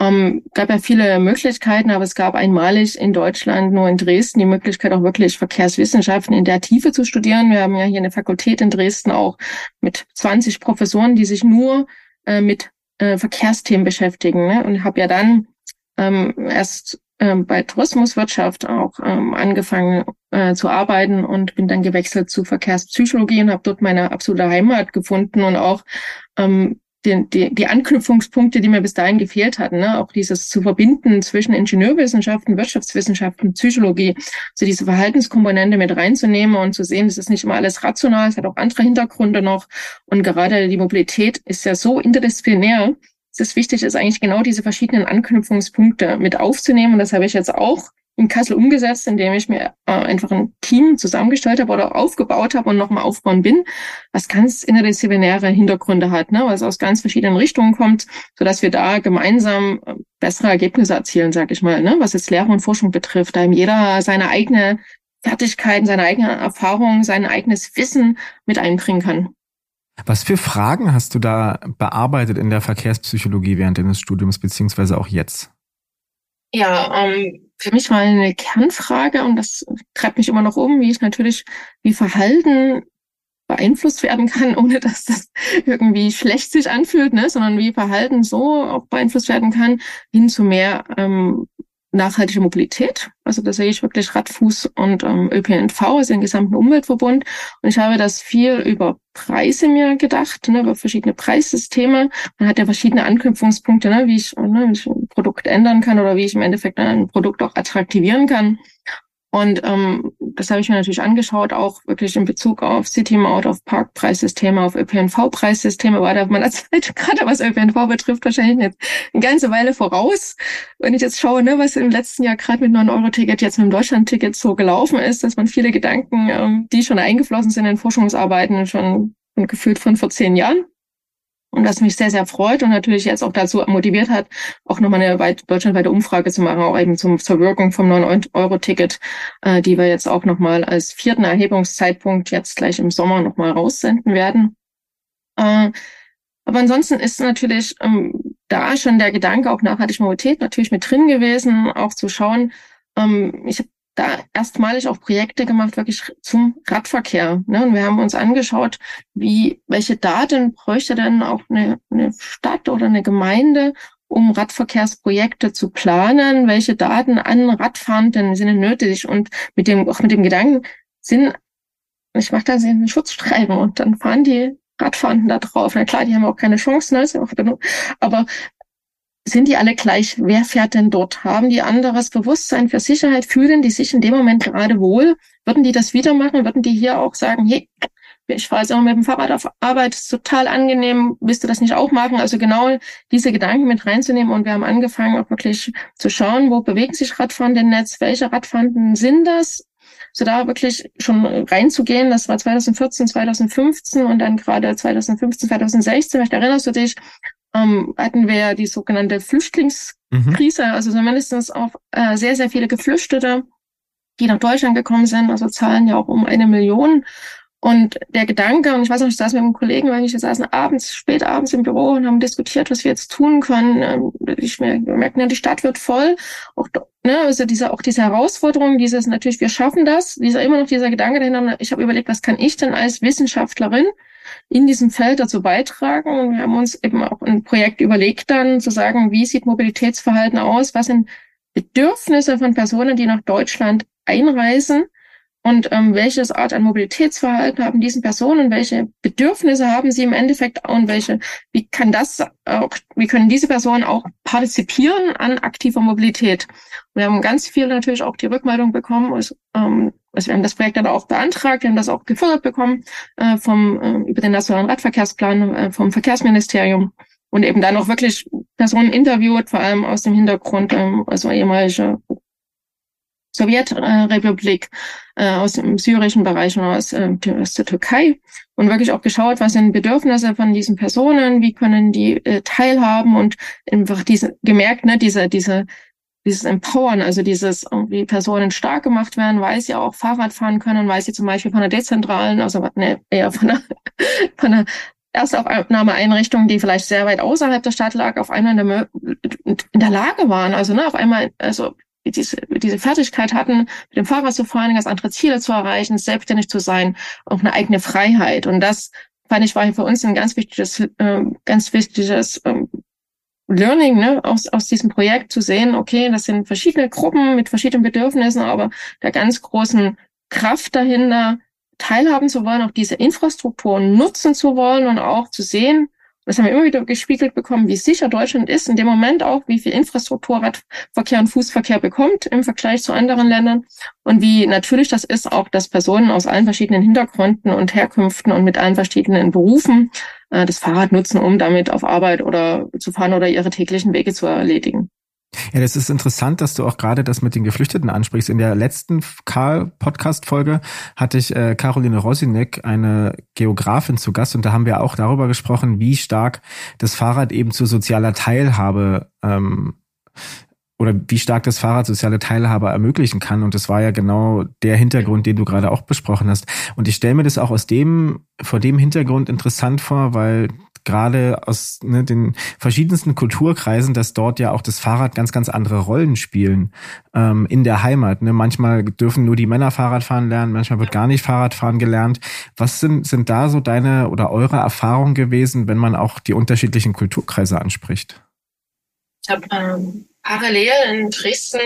A: Ähm, gab ja viele Möglichkeiten, aber es gab einmalig in Deutschland, nur in Dresden, die Möglichkeit auch wirklich Verkehrswissenschaften in der Tiefe zu studieren. Wir haben ja hier eine Fakultät in Dresden auch mit 20 Professoren, die sich nur äh, mit äh, Verkehrsthemen beschäftigen. Ne? Und habe ja dann ähm, erst ähm, bei Tourismuswirtschaft auch ähm, angefangen äh, zu arbeiten und bin dann gewechselt zu Verkehrspsychologie und habe dort meine absolute Heimat gefunden und auch ähm, die, die, die Anknüpfungspunkte, die mir bis dahin gefehlt hatten, ne? auch dieses zu verbinden zwischen Ingenieurwissenschaften, Wirtschaftswissenschaften, Psychologie, so diese Verhaltenskomponente mit reinzunehmen und zu sehen, es ist nicht immer alles rational, es hat auch andere Hintergründe noch und gerade die Mobilität ist ja so interdisziplinär, es ist wichtig, ist eigentlich genau diese verschiedenen Anknüpfungspunkte mit aufzunehmen und das habe ich jetzt auch in Kassel umgesetzt, indem ich mir äh, einfach ein Team zusammengestellt habe oder aufgebaut habe und nochmal aufbauen bin, was ganz interdisziplinäre Hintergründe hat, ne, was aus ganz verschiedenen Richtungen kommt, so dass wir da gemeinsam äh, bessere Ergebnisse erzielen, sag ich mal, ne, was jetzt Lehre und Forschung betrifft, da eben jeder seine eigene Fertigkeiten, seine eigene Erfahrung, sein eigenes Wissen mit einbringen kann.
D: Was für Fragen hast du da bearbeitet in der Verkehrspsychologie während deines Studiums beziehungsweise auch jetzt?
A: Ja, ähm, für mich war eine Kernfrage und das treibt mich immer noch um, wie ich natürlich, wie Verhalten beeinflusst werden kann, (laughs) ohne dass das irgendwie schlecht sich anfühlt, ne, sondern wie Verhalten so auch beeinflusst werden kann, hin zu mehr ähm, nachhaltige Mobilität. Also da sehe ich wirklich Radfuß und ähm, ÖPNV, also den gesamten Umweltverbund. Und ich habe das viel über Preise mir gedacht, ne, über verschiedene Preissysteme. Man hat ja verschiedene Anknüpfungspunkte, ne, wie ich, ne, wie ich ein Produkt ändern kann oder wie ich im Endeffekt ein Produkt auch attraktivieren kann. Und ähm, das habe ich mir natürlich angeschaut, auch wirklich in Bezug auf City Mode, auf Parkpreissysteme, auf ÖPNV-Preissysteme, war da meiner (laughs) Zeit, gerade was ÖPNV betrifft, wahrscheinlich jetzt eine ganze Weile voraus. Wenn ich jetzt schaue, ne, was im letzten Jahr gerade mit 9-Euro-Ticket jetzt mit dem Deutschland-Ticket so gelaufen ist, dass man viele Gedanken, ähm, die schon eingeflossen sind in Forschungsarbeiten, schon gefühlt von vor zehn Jahren und das mich sehr, sehr freut und natürlich jetzt auch dazu motiviert hat, auch nochmal eine weit, deutschlandweite Umfrage zu machen, auch eben zum, zur Wirkung vom 9-Euro-Ticket, äh, die wir jetzt auch nochmal als vierten Erhebungszeitpunkt jetzt gleich im Sommer nochmal raussenden werden. Äh, aber ansonsten ist natürlich ähm, da schon der Gedanke auch nachhaltige Mobilität natürlich mit drin gewesen, auch zu schauen, ähm, ich habe da erstmalig auch Projekte gemacht, wirklich zum Radverkehr. Ne? Und wir haben uns angeschaut, wie, welche Daten bräuchte denn auch eine, eine Stadt oder eine Gemeinde, um Radverkehrsprojekte zu planen, welche Daten an Radfahrenden sind nötig und mit dem, auch mit dem Gedanken sind, ich mache da einen Schutzstreifen und dann fahren die Radfahrenden da drauf. Na klar, die haben auch keine Chance, ne? Ist ja auch genug. Aber sind die alle gleich? Wer fährt denn dort? Haben die anderes Bewusstsein für Sicherheit? Fühlen die sich in dem Moment gerade wohl? Würden die das wieder machen? Würden die hier auch sagen, hey, ich fahre jetzt auch mit dem Fahrrad auf Arbeit, ist total angenehm, willst du das nicht auch machen? Also genau diese Gedanken mit reinzunehmen und wir haben angefangen auch wirklich zu schauen, wo bewegen sich Radfahrende im Netz, welche Radfahrenden sind das? So da wirklich schon reinzugehen, das war 2014, 2015 und dann gerade 2015, 2016, vielleicht erinnerst du dich, ähm, hatten wir ja die sogenannte Flüchtlingskrise, mhm. also so mindestens auch äh, sehr, sehr viele Geflüchtete, die nach Deutschland gekommen sind, also zahlen ja auch um eine Million. Und der Gedanke, und ich weiß noch, ich saß mit einem Kollegen, weil wir saßen abends, spät abends im Büro und haben diskutiert, was wir jetzt tun können. Ähm, ich, wir merken ja, die Stadt wird voll. Auch, ne, also diese, auch diese Herausforderung, dieses natürlich, wir schaffen das, dieser immer noch dieser Gedanke dahinter. Ich habe überlegt, was kann ich denn als Wissenschaftlerin in diesem Feld dazu beitragen. Und wir haben uns eben auch ein Projekt überlegt, dann zu sagen, wie sieht Mobilitätsverhalten aus? Was sind Bedürfnisse von Personen, die nach Deutschland einreisen? Und ähm, welches Art an Mobilitätsverhalten haben diese Personen? Welche Bedürfnisse haben sie im Endeffekt und welche? Wie kann das auch? Wie können diese Personen auch partizipieren an aktiver Mobilität? Wir haben ganz viel natürlich auch die Rückmeldung bekommen. Also, ähm, also wir haben das Projekt dann auch beantragt, wir haben das auch gefördert bekommen äh, vom äh, über den nationalen Radverkehrsplan äh, vom Verkehrsministerium und eben dann auch wirklich Personen interviewt, vor allem aus dem Hintergrund, ähm, also ehemalige Sowjetrepublik, äh, aus dem syrischen Bereich und aus, äh, aus der Türkei und wirklich auch geschaut, was sind Bedürfnisse von diesen Personen, wie können die äh, teilhaben und einfach diese gemerkt, ne, diese diese dieses Empowern, also dieses irgendwie Personen stark gemacht werden, weil sie auch Fahrrad fahren können, weil sie zum Beispiel von der dezentralen, also ne, eher von der, (laughs) von der Erstaufnahmeeinrichtung, die vielleicht sehr weit außerhalb der Stadt lag, auf einmal in der, in der Lage waren, also ne, auf einmal, also diese, diese Fertigkeit hatten, mit dem Fahrrad zu fahren, ganz andere Ziele zu erreichen, selbstständig zu sein, auch eine eigene Freiheit. Und das fand ich war für uns ein ganz wichtiges, äh, ganz wichtiges ähm, Learning ne, aus, aus diesem Projekt zu sehen, okay, das sind verschiedene Gruppen mit verschiedenen Bedürfnissen, aber der ganz großen Kraft dahinter, teilhaben zu wollen, auch diese Infrastruktur nutzen zu wollen und auch zu sehen, das haben wir immer wieder gespiegelt bekommen, wie sicher Deutschland ist, in dem Moment auch, wie viel Infrastruktur Radverkehr und Fußverkehr bekommt im Vergleich zu anderen Ländern und wie natürlich das ist auch, dass Personen aus allen verschiedenen Hintergründen und Herkünften und mit allen verschiedenen Berufen äh, das Fahrrad nutzen, um damit auf Arbeit oder zu fahren oder ihre täglichen Wege zu erledigen.
D: Ja, das ist interessant, dass du auch gerade das mit den Geflüchteten ansprichst. In der letzten Karl-Podcast-Folge hatte ich äh, Caroline Rosinek, eine Geografin, zu Gast und da haben wir auch darüber gesprochen, wie stark das Fahrrad eben zu sozialer Teilhabe ähm, oder wie stark das Fahrrad soziale Teilhabe ermöglichen kann. Und das war ja genau der Hintergrund, den du gerade auch besprochen hast. Und ich stelle mir das auch aus dem, vor dem Hintergrund interessant vor, weil gerade aus ne, den verschiedensten Kulturkreisen, dass dort ja auch das Fahrrad ganz, ganz andere Rollen spielen ähm, in der Heimat. Ne? Manchmal dürfen nur die Männer Fahrradfahren lernen, manchmal wird gar nicht Fahrradfahren gelernt. Was sind, sind da so deine oder eure Erfahrungen gewesen, wenn man auch die unterschiedlichen Kulturkreise anspricht?
A: Ich habe ähm, parallel in Dresden,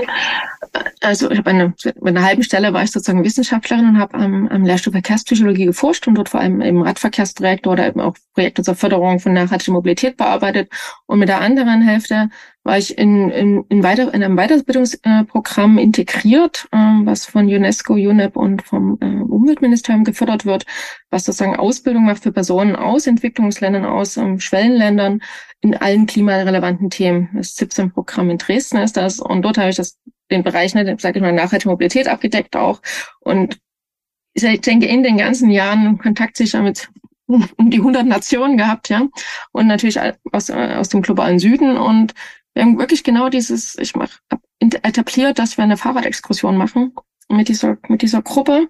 A: also ich habe eine, mit einer halben Stelle war ich sozusagen Wissenschaftlerin und habe am, am Lehrstuhl Verkehrspsychologie geforscht und dort vor allem eben Radverkehrsprojekte oder eben auch Projekte zur Förderung von nachhaltiger Mobilität bearbeitet. Und mit der anderen Hälfte war ich in, in, in, weiter, in einem Weiterbildungsprogramm integriert, äh, was von UNESCO, UNEP und vom äh, Umweltministerium gefördert wird, was sozusagen Ausbildung macht für Personen aus Entwicklungsländern, aus ähm, Schwellenländern in allen klimarelevanten Themen. Das 17-Programm in Dresden ist das. Und dort habe ich das den Bereich, ne, sage ich mal, nachhaltige Mobilität abgedeckt auch. Und ich denke, in den ganzen Jahren Kontakt sicher mit um die 100 Nationen gehabt, ja, und natürlich aus, äh, aus dem globalen Süden. Und wir haben wirklich genau dieses, ich mache etabliert, dass wir eine Fahrradexkursion machen mit dieser, mit dieser Gruppe,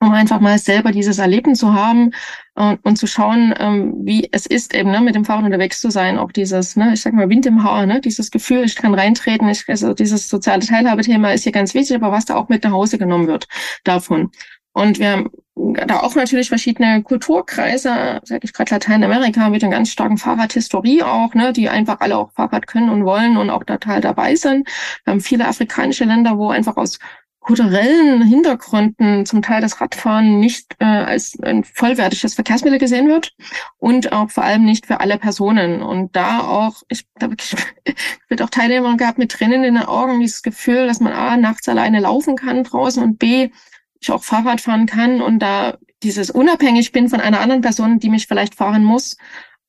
A: um einfach mal selber dieses Erleben zu haben und, und zu schauen, ähm, wie es ist, eben ne, mit dem Fahrrad unterwegs zu sein. Auch dieses, ne, ich sag mal, Wind im Haar, ne, dieses Gefühl, ich kann reintreten, ich, also dieses soziale Teilhabethema ist hier ganz wichtig, aber was da auch mit nach Hause genommen wird davon. Und wir haben da auch natürlich verschiedene Kulturkreise, sage ich gerade Lateinamerika mit einer ganz starken Fahrradhistorie auch, ne, die einfach alle auch Fahrrad können und wollen und auch total dabei sind. Wir haben viele afrikanische Länder, wo einfach aus kulturellen Hintergründen zum Teil das Radfahren nicht äh, als ein vollwertiges Verkehrsmittel gesehen wird und auch vor allem nicht für alle Personen. Und da auch, ich da wirklich (laughs) wird auch Teilnehmer gehabt mit Tränen in den Augen, dieses Gefühl, dass man A, nachts alleine laufen kann draußen und B, ich auch Fahrrad fahren kann und da dieses unabhängig bin von einer anderen Person, die mich vielleicht fahren muss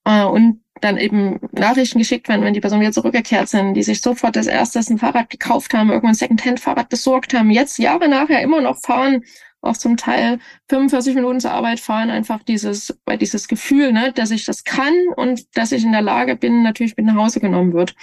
A: äh, und dann eben Nachrichten geschickt werden, wenn die Personen wieder zurückgekehrt sind, die sich sofort das erste ein Fahrrad gekauft haben, irgendwann ein Secondhand-Fahrrad besorgt haben, jetzt Jahre nachher immer noch fahren, auch zum Teil 45 Minuten zur Arbeit fahren, einfach dieses, weil dieses Gefühl, ne, dass ich das kann und dass ich in der Lage bin, natürlich mit nach Hause genommen wird.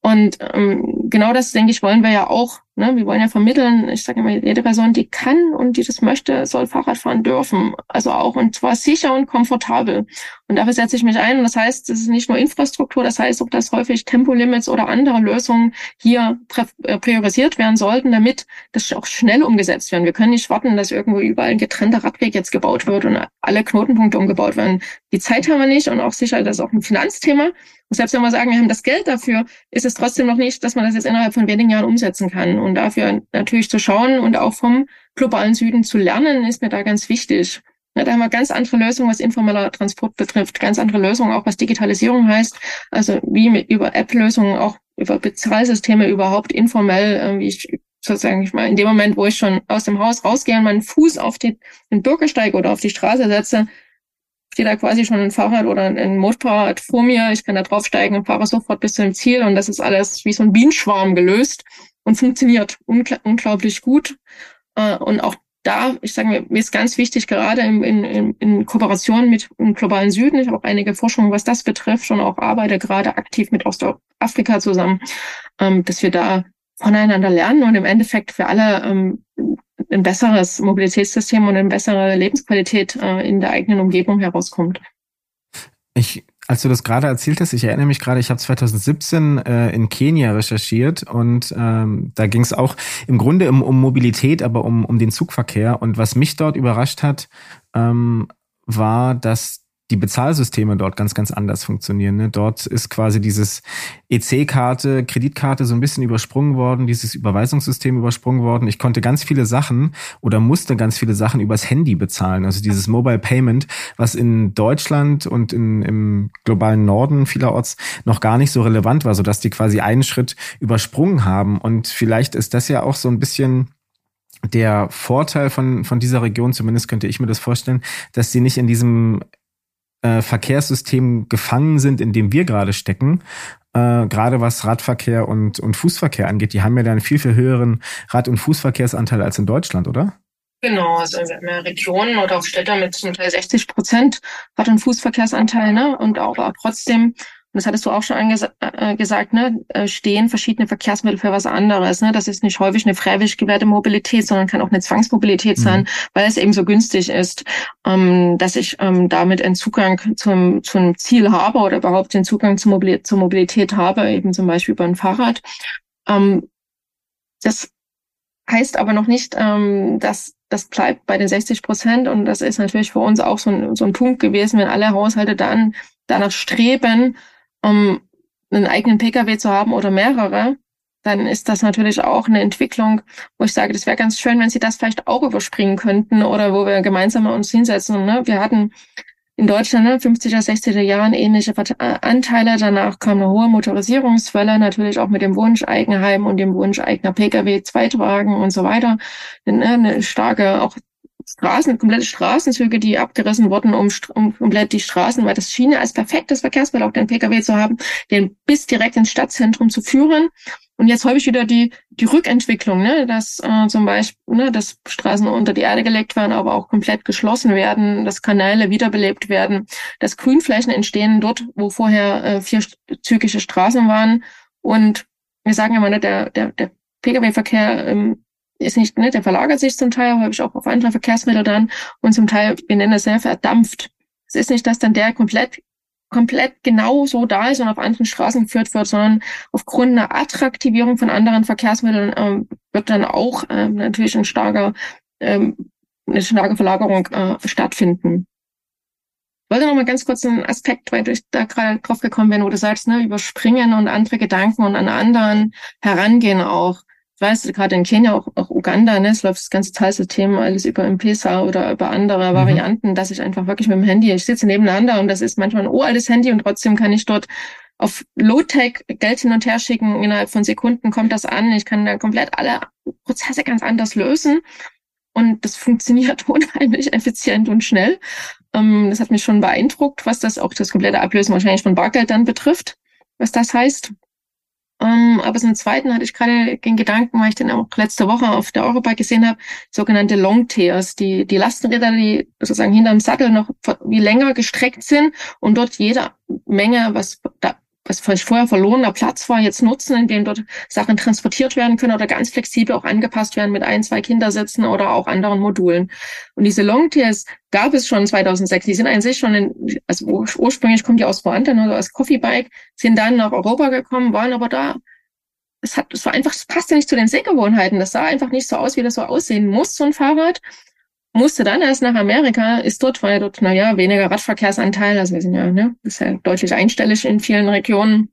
A: Und ähm, genau das, denke ich, wollen wir ja auch. Ne? Wir wollen ja vermitteln, ich sage immer, jede Person, die kann und die das möchte, soll Fahrrad fahren dürfen. Also auch und zwar sicher und komfortabel. Und dafür setze ich mich ein. Und das heißt, es ist nicht nur Infrastruktur, das heißt auch, dass häufig Tempolimits oder andere Lösungen hier äh, priorisiert werden sollten, damit das auch schnell umgesetzt werden. Wir können nicht warten, dass irgendwo überall ein getrennter Radweg jetzt gebaut wird und alle Knotenpunkte umgebaut werden. Die Zeit haben wir nicht und auch sicher, das ist auch ein Finanzthema. Und selbst wenn wir sagen, wir haben das Geld dafür, ist es trotzdem noch nicht, dass man das jetzt innerhalb von wenigen Jahren umsetzen kann. Und dafür natürlich zu schauen und auch vom globalen Süden zu lernen, ist mir da ganz wichtig. Ja, da haben wir ganz andere Lösungen, was informeller Transport betrifft, ganz andere Lösungen, auch was Digitalisierung heißt. Also wie mit, über App-Lösungen, auch über Bezahlsysteme überhaupt informell, äh, wie ich sozusagen ich mal in dem Moment, wo ich schon aus dem Haus rausgehe und meinen Fuß auf die, den Bürgersteig oder auf die Straße setze, steht da quasi schon ein Fahrrad oder ein Motorrad vor mir. Ich kann da draufsteigen und fahre sofort bis zum Ziel. Und das ist alles wie so ein Bienenschwarm gelöst und funktioniert ungl unglaublich gut. Äh, und auch da, ich sage mir, mir ist ganz wichtig, gerade in, in, in Kooperation mit dem globalen Süden, ich habe auch einige Forschungen, was das betrifft, und auch arbeite gerade aktiv mit Ostafrika zusammen, ähm, dass wir da voneinander lernen und im Endeffekt für alle ähm, ein besseres Mobilitätssystem und eine bessere Lebensqualität äh, in der eigenen Umgebung herauskommt.
D: Ich als du das gerade erzählt hast, ich erinnere mich gerade, ich habe 2017 äh, in Kenia recherchiert und ähm, da ging es auch im Grunde um, um Mobilität, aber um, um den Zugverkehr. Und was mich dort überrascht hat, ähm, war, dass die Bezahlsysteme dort ganz, ganz anders funktionieren. Ne? Dort ist quasi dieses EC-Karte, Kreditkarte so ein bisschen übersprungen worden, dieses Überweisungssystem übersprungen worden. Ich konnte ganz viele Sachen oder musste ganz viele Sachen übers Handy bezahlen. Also dieses Mobile Payment, was in Deutschland und in, im globalen Norden vielerorts noch gar nicht so relevant war, sodass die quasi einen Schritt übersprungen haben. Und vielleicht ist das ja auch so ein bisschen der Vorteil von, von dieser Region, zumindest könnte ich mir das vorstellen, dass sie nicht in diesem äh, Verkehrssystem gefangen sind, in dem wir gerade stecken. Äh, gerade was Radverkehr und, und Fußverkehr angeht, die haben ja da einen viel, viel höheren Rad- und Fußverkehrsanteil als in Deutschland, oder?
A: Genau, also wir haben ja Regionen oder auch Städte mit zum Teil 60 Prozent Rad- und Fußverkehrsanteil, ne? Und auch, aber trotzdem und das hattest du auch schon äh, gesagt, ne, äh, stehen verschiedene Verkehrsmittel für was anderes. Ne? Das ist nicht häufig eine freiwillig gewährte Mobilität, sondern kann auch eine Zwangsmobilität sein, mhm. weil es eben so günstig ist, ähm, dass ich ähm, damit einen Zugang zum, zum Ziel habe oder überhaupt den Zugang zur Mobilität, zur Mobilität habe, eben zum Beispiel über ein Fahrrad. Ähm, das heißt aber noch nicht, ähm, dass das bleibt bei den 60 Prozent. Und das ist natürlich für uns auch so ein, so ein Punkt gewesen, wenn alle Haushalte dann danach streben, um einen eigenen Pkw zu haben oder mehrere, dann ist das natürlich auch eine Entwicklung, wo ich sage, das wäre ganz schön, wenn Sie das vielleicht auch überspringen könnten oder wo wir gemeinsam uns hinsetzen. Ne? Wir hatten in Deutschland ne, 50er, 60er Jahren ähnliche äh, Anteile. Danach kam eine hohe Motorisierungswelle, natürlich auch mit dem Wunsch Eigenheim und dem Wunsch eigener Pkw, Zweitwagen und so weiter. Ne, eine starke auch Straßen, komplette Straßenzüge, die abgerissen wurden, um, um komplett die Straßen, weil das Schiene als perfektes Verkehrsmittel auch den Pkw zu haben, den bis direkt ins Stadtzentrum zu führen. Und jetzt häufig wieder die, die Rückentwicklung, ne, dass äh, zum Beispiel, ne, dass Straßen unter die Erde gelegt werden, aber auch komplett geschlossen werden, dass Kanäle wiederbelebt werden, dass Grünflächen entstehen dort, wo vorher äh, vierzügige Straßen waren. Und wir sagen immer, ne, der, der, der Pkw-Verkehr ähm, ist nicht, ne, der verlagert sich zum Teil häufig auch auf andere Verkehrsmittel dann und zum Teil, wir nennen es sehr verdampft. Es ist nicht, dass dann der komplett komplett genau so da ist und auf anderen Straßen geführt wird, sondern aufgrund einer Attraktivierung von anderen Verkehrsmitteln ähm, wird dann auch ähm, natürlich ein starker ähm, eine starke Verlagerung äh, stattfinden. Ich wollte noch mal ganz kurz einen Aspekt, weil ich da gerade drauf gekommen bin, wo du sagst, ne, überspringen und andere Gedanken und an anderen herangehen auch. Ich weiß, gerade in Kenia, auch, auch Uganda, ne, es läuft das ganze Teilsystem alles über M-Pesa oder über andere mhm. Varianten, dass ich einfach wirklich mit dem Handy, ich sitze nebeneinander und das ist manchmal ein uraltes Handy und trotzdem kann ich dort auf Low-Tech Geld hin und her schicken. Innerhalb von Sekunden kommt das an. Ich kann dann komplett alle Prozesse ganz anders lösen. Und das (laughs) funktioniert unheimlich effizient und schnell. Ähm, das hat mich schon beeindruckt, was das auch das komplette Ablösen wahrscheinlich von Bargeld dann betrifft, was das heißt. Ähm, aber so einen zweiten hatte ich gerade den Gedanken, weil ich den auch letzte Woche auf der Eurobike gesehen habe, sogenannte Longtears, die, die Lastenräder, die sozusagen hinterm Sattel noch wie länger gestreckt sind und dort jede Menge, was da was vielleicht vorher verlorener Platz war, jetzt nutzen, indem dort Sachen transportiert werden können oder ganz flexibel auch angepasst werden mit ein, zwei Kindersitzen oder auch anderen Modulen. Und diese Longtiers gab es schon 2006. Die sind an sich schon, in, also ursprünglich kommt die aus Ruanda, also als Coffee Bike, sind dann nach Europa gekommen, waren aber da es hat, es war einfach, es passte nicht zu den Sehgewohnheiten. Das sah einfach nicht so aus, wie das so aussehen muss, so ein Fahrrad musste dann erst nach Amerika, ist dort, weil dort, naja, weniger Radverkehrsanteil, also wir sind ja, ne, ist ja deutlich einstellig in vielen Regionen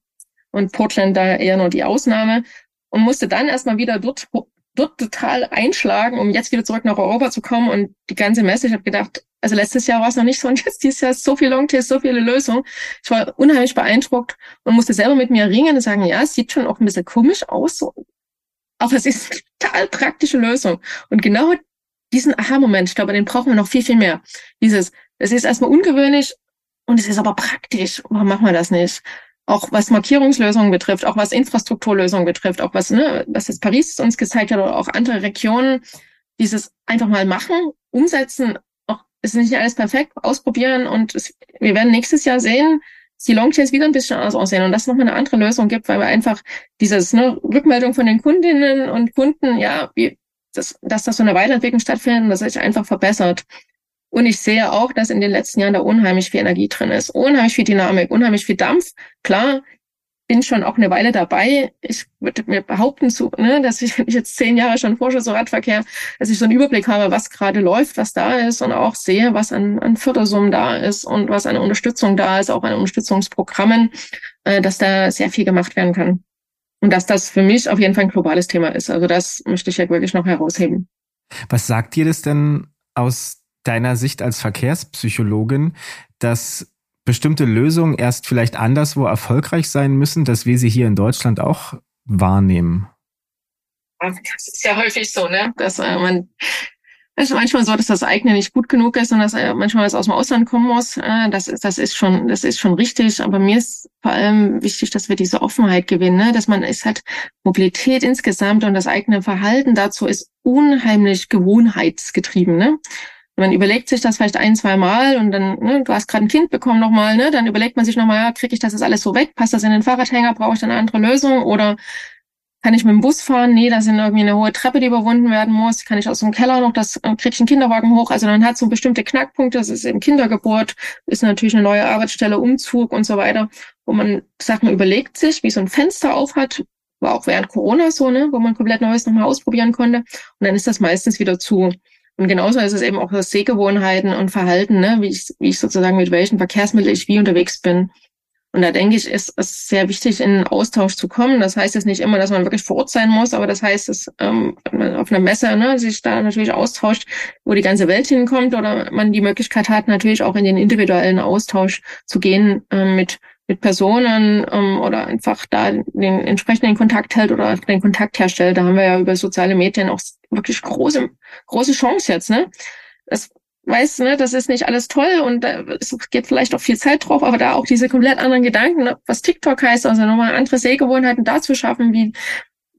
A: und Portland da eher nur die Ausnahme und musste dann erstmal wieder dort, dort total einschlagen, um jetzt wieder zurück nach Europa zu kommen und die ganze Messe, ich habe gedacht, also letztes Jahr war es noch nicht so und jetzt dieses Jahr ist so viel Longtail, so viele Lösungen. Ich war unheimlich beeindruckt und musste selber mit mir ringen und sagen, ja, es sieht schon auch ein bisschen komisch aus, so. aber es ist eine total praktische Lösung. Und genau diesen Aha-Moment, ich glaube, den brauchen wir noch viel, viel mehr. Dieses, es ist erstmal ungewöhnlich und es ist aber praktisch. Warum machen wir das nicht? Auch was Markierungslösungen betrifft, auch was Infrastrukturlösungen betrifft, auch was, ne, was jetzt Paris uns gezeigt hat oder auch andere Regionen, dieses einfach mal machen, umsetzen, auch ist nicht alles perfekt, ausprobieren und es, wir werden nächstes Jahr sehen, die Longchains wieder ein bisschen anders aussehen und dass es nochmal eine andere Lösung gibt, weil wir einfach dieses ne, Rückmeldung von den Kundinnen und Kunden, ja, wie, dass, dass das so eine Weiterentwicklung stattfindet und dass sich einfach verbessert. Und ich sehe auch, dass in den letzten Jahren da unheimlich viel Energie drin ist, unheimlich viel Dynamik, unheimlich viel Dampf. Klar, bin schon auch eine Weile dabei. Ich würde mir behaupten, zu, ne, dass ich, (laughs) wenn ich jetzt zehn Jahre schon forsche, so Radverkehr, dass ich so einen Überblick habe, was gerade läuft, was da ist und auch sehe, was an, an Fördersummen da ist und was an Unterstützung da ist, auch an Unterstützungsprogrammen, äh, dass da sehr viel gemacht werden kann. Und dass das für mich auf jeden Fall ein globales Thema ist. Also das möchte ich ja wirklich noch herausheben.
D: Was sagt dir das denn aus deiner Sicht als Verkehrspsychologin, dass bestimmte Lösungen erst vielleicht anderswo erfolgreich sein müssen, dass wir sie hier in Deutschland auch wahrnehmen?
A: Das ist ja häufig so, ne? Dass äh, man ist manchmal so, dass das eigene nicht gut genug ist und dass äh, manchmal was aus dem Ausland kommen muss. Äh, das ist, das ist schon, das ist schon richtig. Aber mir ist vor allem wichtig, dass wir diese Offenheit gewinnen, ne? dass man ist halt Mobilität insgesamt und das eigene Verhalten dazu ist unheimlich gewohnheitsgetrieben. Ne? Man überlegt sich das vielleicht ein, zwei Mal und dann, ne, du hast gerade ein Kind bekommen nochmal, ne, dann überlegt man sich nochmal, ja, kriege ich das jetzt alles so weg? Passt das in den Fahrradhänger? Brauche ich dann eine andere Lösung? Oder kann ich mit dem Bus fahren? Nee, da sind irgendwie eine hohe Treppe, die überwunden werden muss. Kann ich aus dem Keller noch das, äh, krieg ich einen Kinderwagen hoch? Also dann hat so bestimmte Knackpunkte. Das ist eben Kindergeburt, ist natürlich eine neue Arbeitsstelle, Umzug und so weiter, wo man Sachen überlegt sich, wie so ein Fenster auf hat. War auch während Corona so, ne, wo man komplett Neues nochmal ausprobieren konnte. Und dann ist das meistens wieder zu. Und genauso ist es eben auch das Sehgewohnheiten und Verhalten, ne, wie ich, wie ich sozusagen mit welchen Verkehrsmitteln ich wie unterwegs bin. Und da denke ich, ist es sehr wichtig, in einen Austausch zu kommen. Das heißt jetzt nicht immer, dass man wirklich vor Ort sein muss, aber das heißt, dass ähm, man auf einer Messe ne, sich da natürlich austauscht, wo die ganze Welt hinkommt oder man die Möglichkeit hat, natürlich auch in den individuellen Austausch zu gehen ähm, mit mit Personen ähm, oder einfach da den entsprechenden Kontakt hält oder den Kontakt herstellt. Da haben wir ja über soziale Medien auch wirklich große große Chance jetzt. Ne? Das weißt du, ne, das ist nicht alles toll und äh, es geht vielleicht auch viel Zeit drauf, aber da auch diese komplett anderen Gedanken, ne, was TikTok heißt, also nochmal andere Sehgewohnheiten da zu schaffen, wie,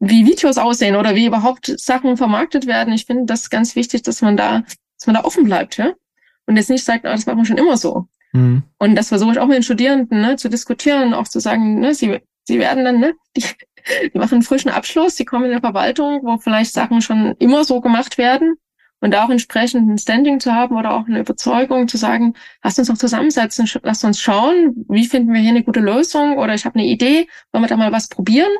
A: wie Videos aussehen oder wie überhaupt Sachen vermarktet werden. Ich finde das ganz wichtig, dass man da, dass man da offen bleibt, ja. Und jetzt nicht sagt, oh, das machen wir schon immer so. Mhm. Und das versuche ich auch mit den Studierenden ne, zu diskutieren, auch zu sagen, ne, sie, sie werden dann, ne, (laughs) die, die machen einen frischen Abschluss, sie kommen in der Verwaltung, wo vielleicht Sachen schon immer so gemacht werden und auch entsprechend ein Standing zu haben oder auch eine Überzeugung zu sagen, lasst uns doch zusammensetzen, lasst uns schauen, wie finden wir hier eine gute Lösung oder ich habe eine Idee, wollen wir da mal was probieren?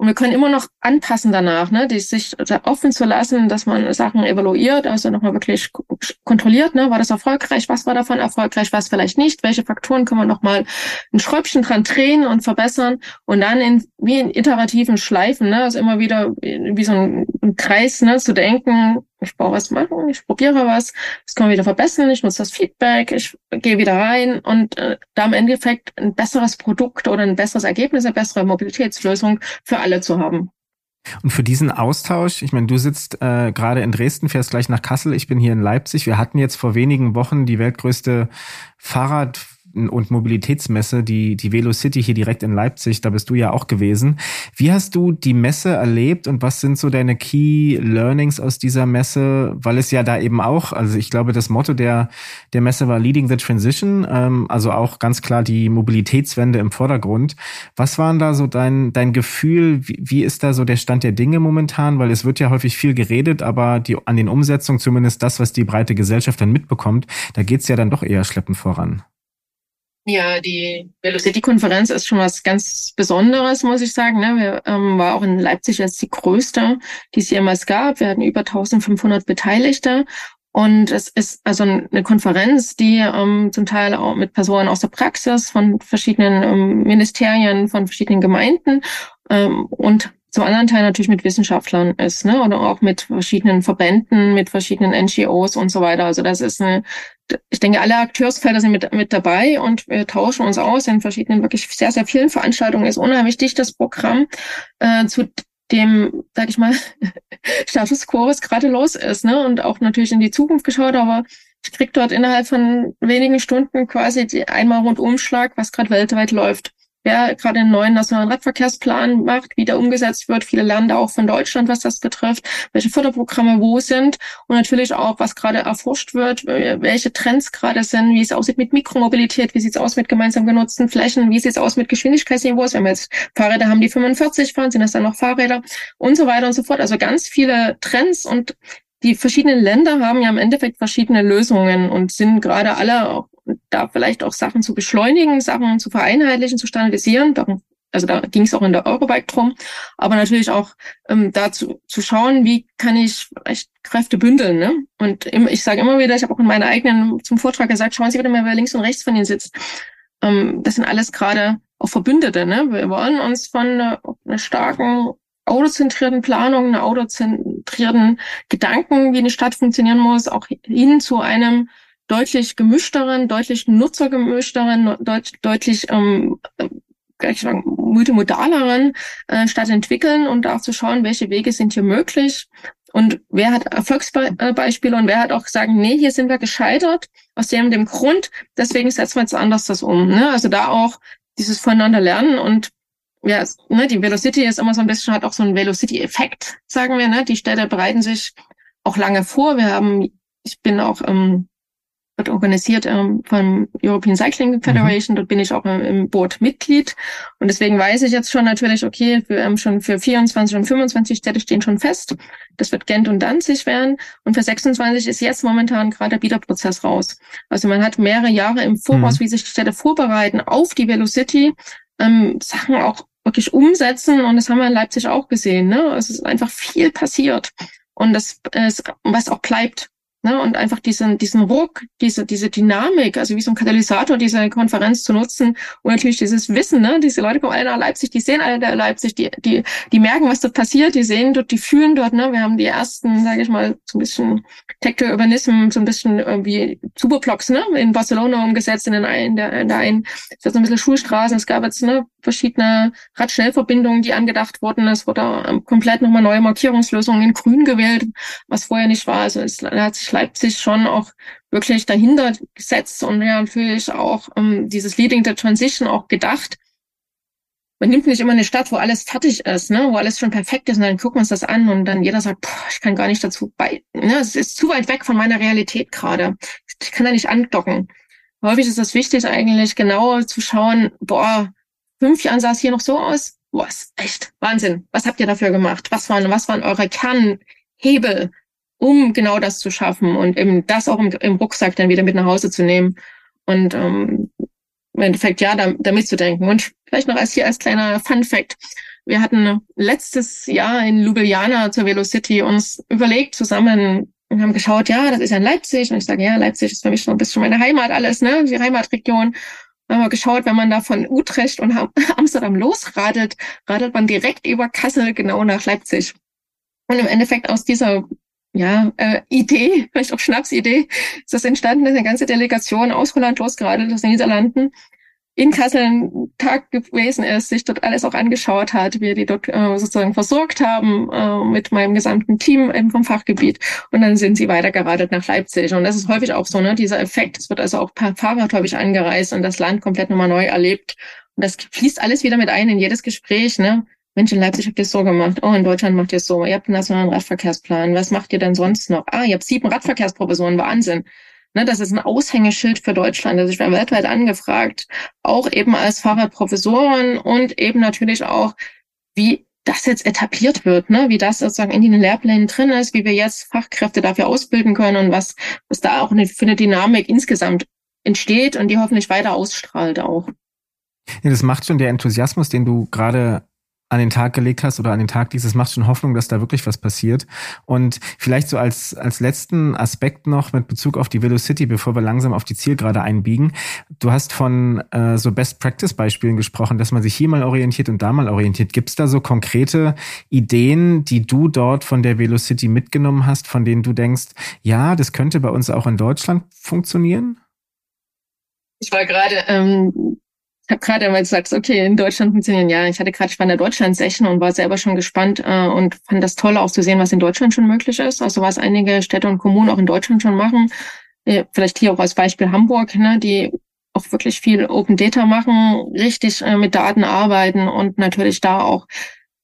A: Und wir können immer noch anpassen danach, ne, die sich offen zu lassen, dass man Sachen evaluiert, also nochmal wirklich kontrolliert, ne, war das erfolgreich, was war davon erfolgreich, was vielleicht nicht, welche Faktoren können wir nochmal ein Schräubchen dran drehen und verbessern und dann in, wie in iterativen Schleifen, ne, also immer wieder wie so ein, ein Kreis, ne, zu denken, ich baue was machen, ich probiere was, das kann man wieder verbessern, ich nutze das Feedback, ich gehe wieder rein und äh, da im Endeffekt ein besseres Produkt oder ein besseres Ergebnis, eine bessere Mobilitätslösung für alle zu haben.
D: Und für diesen Austausch, ich meine, du sitzt äh, gerade in Dresden, fährst gleich nach Kassel, ich bin hier in Leipzig. Wir hatten jetzt vor wenigen Wochen die weltgrößte Fahrrad und Mobilitätsmesse, die, die Velo City hier direkt in Leipzig, da bist du ja auch gewesen. Wie hast du die Messe erlebt und was sind so deine Key Learnings aus dieser Messe? Weil es ja da eben auch, also ich glaube, das Motto der, der Messe war Leading the Transition, ähm, also auch ganz klar die Mobilitätswende im Vordergrund. Was waren da so dein, dein Gefühl? Wie, wie ist da so der Stand der Dinge momentan? Weil es wird ja häufig viel geredet, aber die, an den Umsetzungen, zumindest das, was die breite Gesellschaft dann mitbekommt, da geht's ja dann doch eher schleppend voran.
A: Ja, die Velocity-Konferenz ist schon was ganz Besonderes, muss ich sagen. Ne? Wir ähm, war auch in Leipzig jetzt die größte, die es jemals gab. Wir hatten über 1500 Beteiligte. Und es ist also eine Konferenz, die ähm, zum Teil auch mit Personen aus der Praxis von verschiedenen ähm, Ministerien, von verschiedenen Gemeinden ähm, und zum anderen Teil natürlich mit Wissenschaftlern ist, ne? Oder auch mit verschiedenen Verbänden, mit verschiedenen NGOs und so weiter. Also das ist eine, ich denke, alle Akteursfelder sind mit, mit dabei und wir tauschen uns aus in verschiedenen, wirklich sehr, sehr vielen Veranstaltungen. Ist unheimlich dichtes Programm äh, zu dem, sag ich mal, (laughs) Status quo, was gerade los ist, ne? Und auch natürlich in die Zukunft geschaut, aber ich krieg dort innerhalb von wenigen Stunden quasi die einmal Rundumschlag, was gerade weltweit läuft wer gerade einen neuen nationalen Radverkehrsplan macht, wie der umgesetzt wird. Viele da auch von Deutschland, was das betrifft, welche Förderprogramme wo sind und natürlich auch, was gerade erforscht wird, welche Trends gerade sind, wie es aussieht mit Mikromobilität, wie sieht es aus mit gemeinsam genutzten Flächen, wie sieht es aus mit Geschwindigkeitsniveaus, wenn wir jetzt Fahrräder haben, die 45 fahren, sind das dann noch Fahrräder und so weiter und so fort. Also ganz viele Trends und die verschiedenen Länder haben ja im Endeffekt verschiedene Lösungen und sind gerade alle da vielleicht auch Sachen zu beschleunigen, Sachen zu vereinheitlichen, zu standardisieren. Darum, also da ging es auch in der Eurobike drum, aber natürlich auch ähm, dazu zu schauen, wie kann ich vielleicht Kräfte bündeln. Ne? Und im, ich sage immer wieder, ich habe auch in meiner eigenen zum Vortrag gesagt, schauen Sie bitte mal, wer links und rechts von Ihnen sitzt. Ähm, das sind alles gerade auch Verbündete. Ne? Wir wollen uns von einer, einer starken autozentrierten Planung, einer autozentrierten Gedanken, wie eine Stadt funktionieren muss, auch hin zu einem deutlich gemischteren, deutlich nutzergemischteren, deut deutlich ähm, gleich sagen, multimodaleren äh, Stadt entwickeln und auch zu schauen, welche Wege sind hier möglich und wer hat Erfolgsbeispiele und wer hat auch gesagt, nee, hier sind wir gescheitert aus dem dem Grund, deswegen setzen wir jetzt anders das um. Ne? Also da auch dieses voneinander lernen und ja, ne, die Velocity ist immer so ein bisschen, hat auch so einen Velocity-Effekt, sagen wir. Ne? Die Städte bereiten sich auch lange vor. Wir haben, ich bin auch ähm, wird organisiert ähm, vom European Cycling Federation. Mhm. Dort bin ich auch im, im Board Mitglied. Und deswegen weiß ich jetzt schon natürlich, okay, wir haben schon für 24 und 25 Städte stehen schon fest. Das wird Gent und Danzig werden. Und für 26 ist jetzt momentan gerade der Biederprozess raus. Also man hat mehrere Jahre im Voraus, mhm. wie sich die Städte vorbereiten auf die Velocity, ähm, Sachen auch wirklich umsetzen. Und das haben wir in Leipzig auch gesehen. Ne? Es ist einfach viel passiert. Und das ist, was auch bleibt. Ne, und einfach diesen, diesen Ruck, diese, diese Dynamik, also wie so ein Katalysator, diese Konferenz zu nutzen und natürlich dieses Wissen, ne, diese Leute kommen alle nach Leipzig, die sehen alle der Leipzig, die, die, die merken, was dort passiert, die sehen dort, die fühlen dort, ne, wir haben die ersten, sage ich mal, so ein bisschen Tactile Urbanism, so ein bisschen irgendwie Superblocks, ne, in Barcelona umgesetzt, in, den, in der, in der einen, so ein bisschen Schulstraßen, es gab jetzt, ne, verschiedene Radschnellverbindungen, die angedacht wurden, es wurde komplett nochmal neue Markierungslösungen in grün gewählt, was vorher nicht war, also es hat sich Leipzig schon auch wirklich dahinter gesetzt und ja natürlich auch um, dieses Leading the Transition auch gedacht. Man nimmt nicht immer eine Stadt, wo alles fertig ist, ne, wo alles schon perfekt ist und dann gucken wir uns das an und dann jeder sagt, boah, ich kann gar nicht dazu bei, ne, es ist zu weit weg von meiner Realität gerade. Ich kann da nicht andocken. Häufig ist es wichtig eigentlich genauer zu schauen, boah, fünf Jahren sah es hier noch so aus. Boah, ist echt Wahnsinn. Was habt ihr dafür gemacht? Was waren, was waren eure Kernhebel? Um genau das zu schaffen und eben das auch im, im Rucksack dann wieder mit nach Hause zu nehmen und ähm, im Endeffekt ja da, da mitzudenken. Und vielleicht noch als hier als kleiner Fun Fact. wir hatten letztes Jahr in Ljubljana zur Velocity uns überlegt zusammen und haben geschaut, ja, das ist ja in Leipzig. Und ich sage, ja, Leipzig ist für mich schon ein bisschen meine Heimat alles, ne, die Heimatregion. Dann haben wir geschaut, wenn man da von Utrecht und (laughs) Amsterdam losradelt, radelt man direkt über Kassel genau nach Leipzig. Und im Endeffekt aus dieser ja, äh, Idee, (laughs) vielleicht auch Schnapsidee, ist das entstanden, dass eine ganze Delegation aus Holland losgeradelt aus den Niederlanden in Kassel einen Tag gewesen ist, sich dort alles auch angeschaut hat, wir die dort äh, sozusagen versorgt haben äh, mit meinem gesamten Team eben vom Fachgebiet. Und dann sind sie weitergeradelt nach Leipzig. Und das ist häufig auch so, ne, dieser Effekt. Es wird also auch per Fahrrad häufig angereist und das Land komplett nochmal neu erlebt. Und das fließt alles wieder mit ein in jedes Gespräch, ne? Mensch, in Leipzig habt ihr es so gemacht. Oh, in Deutschland macht ihr es so. Ihr habt einen nationalen Radverkehrsplan. Was macht ihr denn sonst noch? Ah, ihr habt sieben Radverkehrsprofessoren. Wahnsinn. Ne, das ist ein Aushängeschild für Deutschland. Also ich werde weltweit angefragt, auch eben als Fahrradprofessoren und eben natürlich auch, wie das jetzt etabliert wird, ne? wie das sozusagen in den Lehrplänen drin ist, wie wir jetzt Fachkräfte dafür ausbilden können und was, was da auch für eine Dynamik insgesamt entsteht und die hoffentlich weiter ausstrahlt auch.
D: Ja, das macht schon der Enthusiasmus, den du gerade an den Tag gelegt hast oder an den Tag dieses macht schon Hoffnung, dass da wirklich was passiert. Und vielleicht so als, als letzten Aspekt noch mit Bezug auf die Velocity, bevor wir langsam auf die Zielgerade einbiegen. Du hast von äh, so Best-Practice-Beispielen gesprochen, dass man sich hier mal orientiert und da mal orientiert. Gibt es da so konkrete Ideen, die du dort von der Velocity mitgenommen hast, von denen du denkst, ja, das könnte bei uns auch in Deutschland funktionieren?
A: Ich war gerade ähm, habe gerade einmal gesagt, okay, in Deutschland funktionieren. Ja, ich hatte gerade spannende Deutschland-Session und war selber schon gespannt äh, und fand das toll auch zu sehen, was in Deutschland schon möglich ist. Also was einige Städte und Kommunen auch in Deutschland schon machen. Äh, vielleicht hier auch als Beispiel Hamburg, ne, die auch wirklich viel Open Data machen, richtig äh, mit Daten arbeiten und natürlich da auch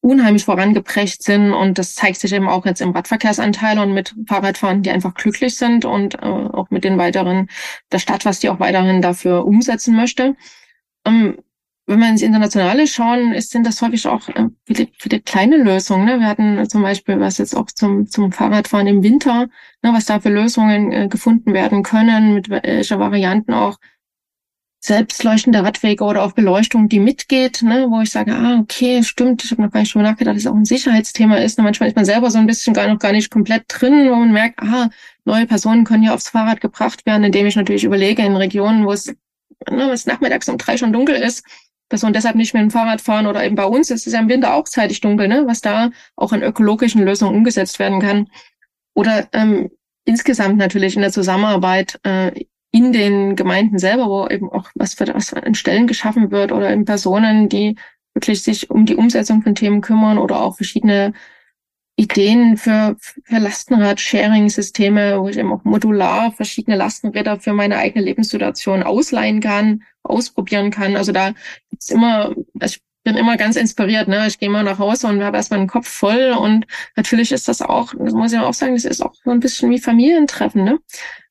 A: unheimlich vorangeprescht sind. Und das zeigt sich eben auch jetzt im Radverkehrsanteil und mit Fahrradfahren, die einfach glücklich sind und äh, auch mit den weiteren, der Stadt, was die auch weiterhin dafür umsetzen möchte. Um, wenn wir ins Internationale schauen, ist, sind das häufig auch äh, viele, viele kleine Lösungen. Ne? Wir hatten zum Beispiel was jetzt auch zum, zum Fahrradfahren im Winter, ne, was da für Lösungen äh, gefunden werden können, mit welcher Varianten auch selbstleuchtende Radwege oder auch Beleuchtung, die mitgeht, ne, wo ich sage, ah, okay, stimmt, ich habe noch gar nicht drüber nachgedacht, dass es auch ein Sicherheitsthema ist. Ne? Manchmal ist man selber so ein bisschen gar noch gar nicht komplett drin, wo man merkt, ah, neue Personen können ja aufs Fahrrad gebracht werden, indem ich natürlich überlege, in Regionen, wo es ne, wenn es nachmittags um drei schon dunkel ist, Personen deshalb nicht mehr mit dem Fahrrad fahren oder eben bei uns ist es ja im Winter auch zeitig dunkel, ne, was da auch an ökologischen Lösungen umgesetzt werden kann. Oder ähm, insgesamt natürlich in der Zusammenarbeit äh, in den Gemeinden selber, wo eben auch was für was an Stellen geschaffen wird oder in Personen, die wirklich sich um die Umsetzung von Themen kümmern oder auch verschiedene Ideen für, für Lastenrad-Sharing-Systeme, wo ich eben auch modular verschiedene Lastenräder für meine eigene Lebenssituation ausleihen kann, ausprobieren kann. Also da gibt's immer, also ich bin immer ganz inspiriert. Ne? Ich gehe mal nach Hause und habe erstmal den Kopf voll. Und natürlich ist das auch, das muss ich auch sagen, das ist auch so ein bisschen wie Familientreffen. Ne?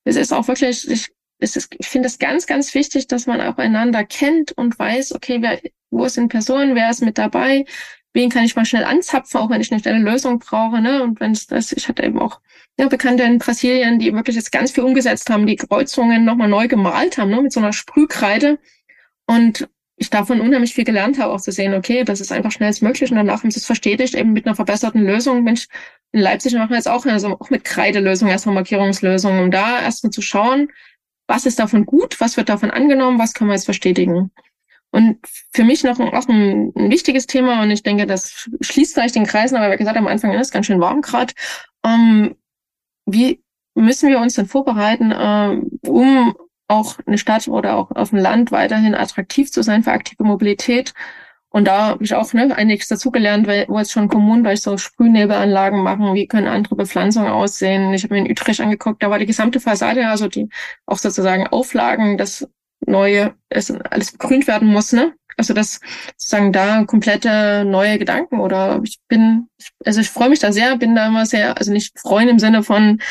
A: Es ist auch wirklich, ich, es ist, ich finde es ganz, ganz wichtig, dass man auch einander kennt und weiß, okay, wer, wo sind Personen, wer ist mit dabei, wen kann ich mal schnell anzapfen, auch wenn ich eine schnelle Lösung brauche. Ne? Und wenn es das, ich hatte eben auch ja, Bekannte in Brasilien, die wirklich jetzt ganz viel umgesetzt haben, die Kreuzungen nochmal neu gemalt haben, ne? mit so einer Sprühkreide. Und ich davon unheimlich viel gelernt habe, auch zu sehen, okay, das ist einfach schnellstmöglich und danach haben sie es verstetigt, eben mit einer verbesserten Lösung. Mensch, in Leipzig machen wir jetzt auch, also auch mit Kreidelösungen, erstmal Markierungslösungen, um da erstmal zu schauen, was ist davon gut, was wird davon angenommen, was können wir jetzt verstetigen. Und für mich noch auch ein, ein, wichtiges Thema, und ich denke, das schließt vielleicht den Kreisen, aber wie gesagt, am Anfang ist es ganz schön warm gerade. Ähm, wie müssen wir uns denn vorbereiten, äh, um auch eine Stadt oder auch auf dem Land weiterhin attraktiv zu sein für aktive Mobilität? Und da habe ich auch ne, einiges dazugelernt, weil wo jetzt schon Kommunen weil ich so Sprühnebelanlagen machen, wie können andere Bepflanzungen aussehen. Ich habe mir in Utrecht angeguckt, da war die gesamte Fassade, also die auch sozusagen Auflagen, das neue, es alles begrünt werden muss, ne? Also das sozusagen da komplette neue Gedanken oder ich bin, also ich freue mich da sehr, bin da immer sehr, also nicht freuen im Sinne von,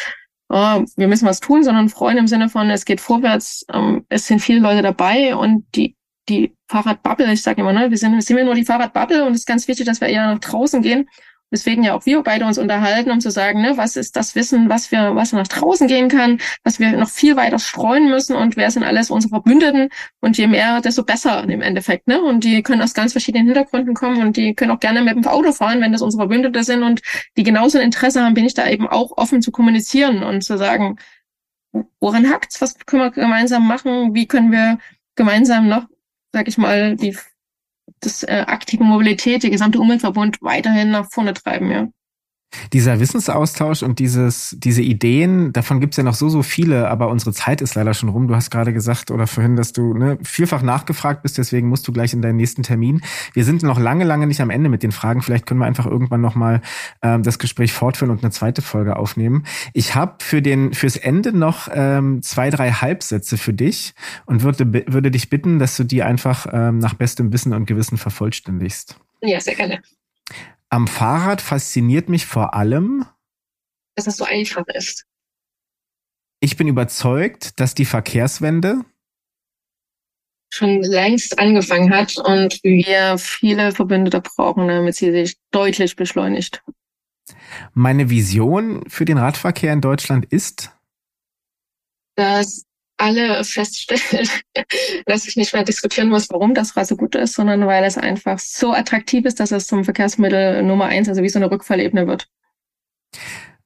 A: oh, wir müssen was tun, sondern freuen im Sinne von, es geht vorwärts, ähm, es sind viele Leute dabei und die die Fahrradbubble, ich sage immer, ne, wir sind, sind wir nur die Fahrradbubble und es ist ganz wichtig, dass wir eher nach draußen gehen Deswegen ja auch wir beide uns unterhalten, um zu sagen, ne, was ist das Wissen, was wir, was nach draußen gehen kann, was wir noch viel weiter streuen müssen und wer sind alles unsere Verbündeten. Und je mehr, desto besser im Endeffekt, ne? Und die können aus ganz verschiedenen Hintergründen kommen und die können auch gerne mit dem Auto fahren, wenn das unsere Verbündete sind und die genauso ein Interesse haben, bin ich da eben auch offen zu kommunizieren und zu sagen, woran hakt's, was können wir gemeinsam machen, wie können wir gemeinsam noch, sag ich mal, die das äh, aktive Mobilität, der gesamte Umweltverbund weiterhin nach vorne treiben, ja.
C: Dieser Wissensaustausch und dieses, diese Ideen, davon gibt's ja noch so, so viele, aber unsere Zeit ist leider schon rum. Du hast gerade gesagt oder vorhin, dass du ne, vielfach nachgefragt bist, deswegen musst du gleich in deinen nächsten Termin. Wir sind noch lange, lange nicht am Ende mit den Fragen. Vielleicht können wir einfach irgendwann nochmal ähm, das Gespräch fortführen und eine zweite Folge aufnehmen. Ich habe für den fürs Ende noch ähm, zwei, drei Halbsätze für dich und würde, würde dich bitten, dass du die einfach ähm, nach bestem Wissen und Gewissen vervollständigst.
A: Ja, sehr gerne.
C: Am Fahrrad fasziniert mich vor allem,
A: dass es so einfach ist.
C: Ich bin überzeugt, dass die Verkehrswende
A: schon längst angefangen hat und wir viele Verbündete brauchen, damit sie sich deutlich beschleunigt.
C: Meine Vision für den Radverkehr in Deutschland ist,
A: dass alle feststellen, (laughs) dass ich nicht mehr diskutieren muss, warum das Rad so gut ist, sondern weil es einfach so attraktiv ist, dass es zum Verkehrsmittel Nummer eins, also wie so eine Rückfallebene wird.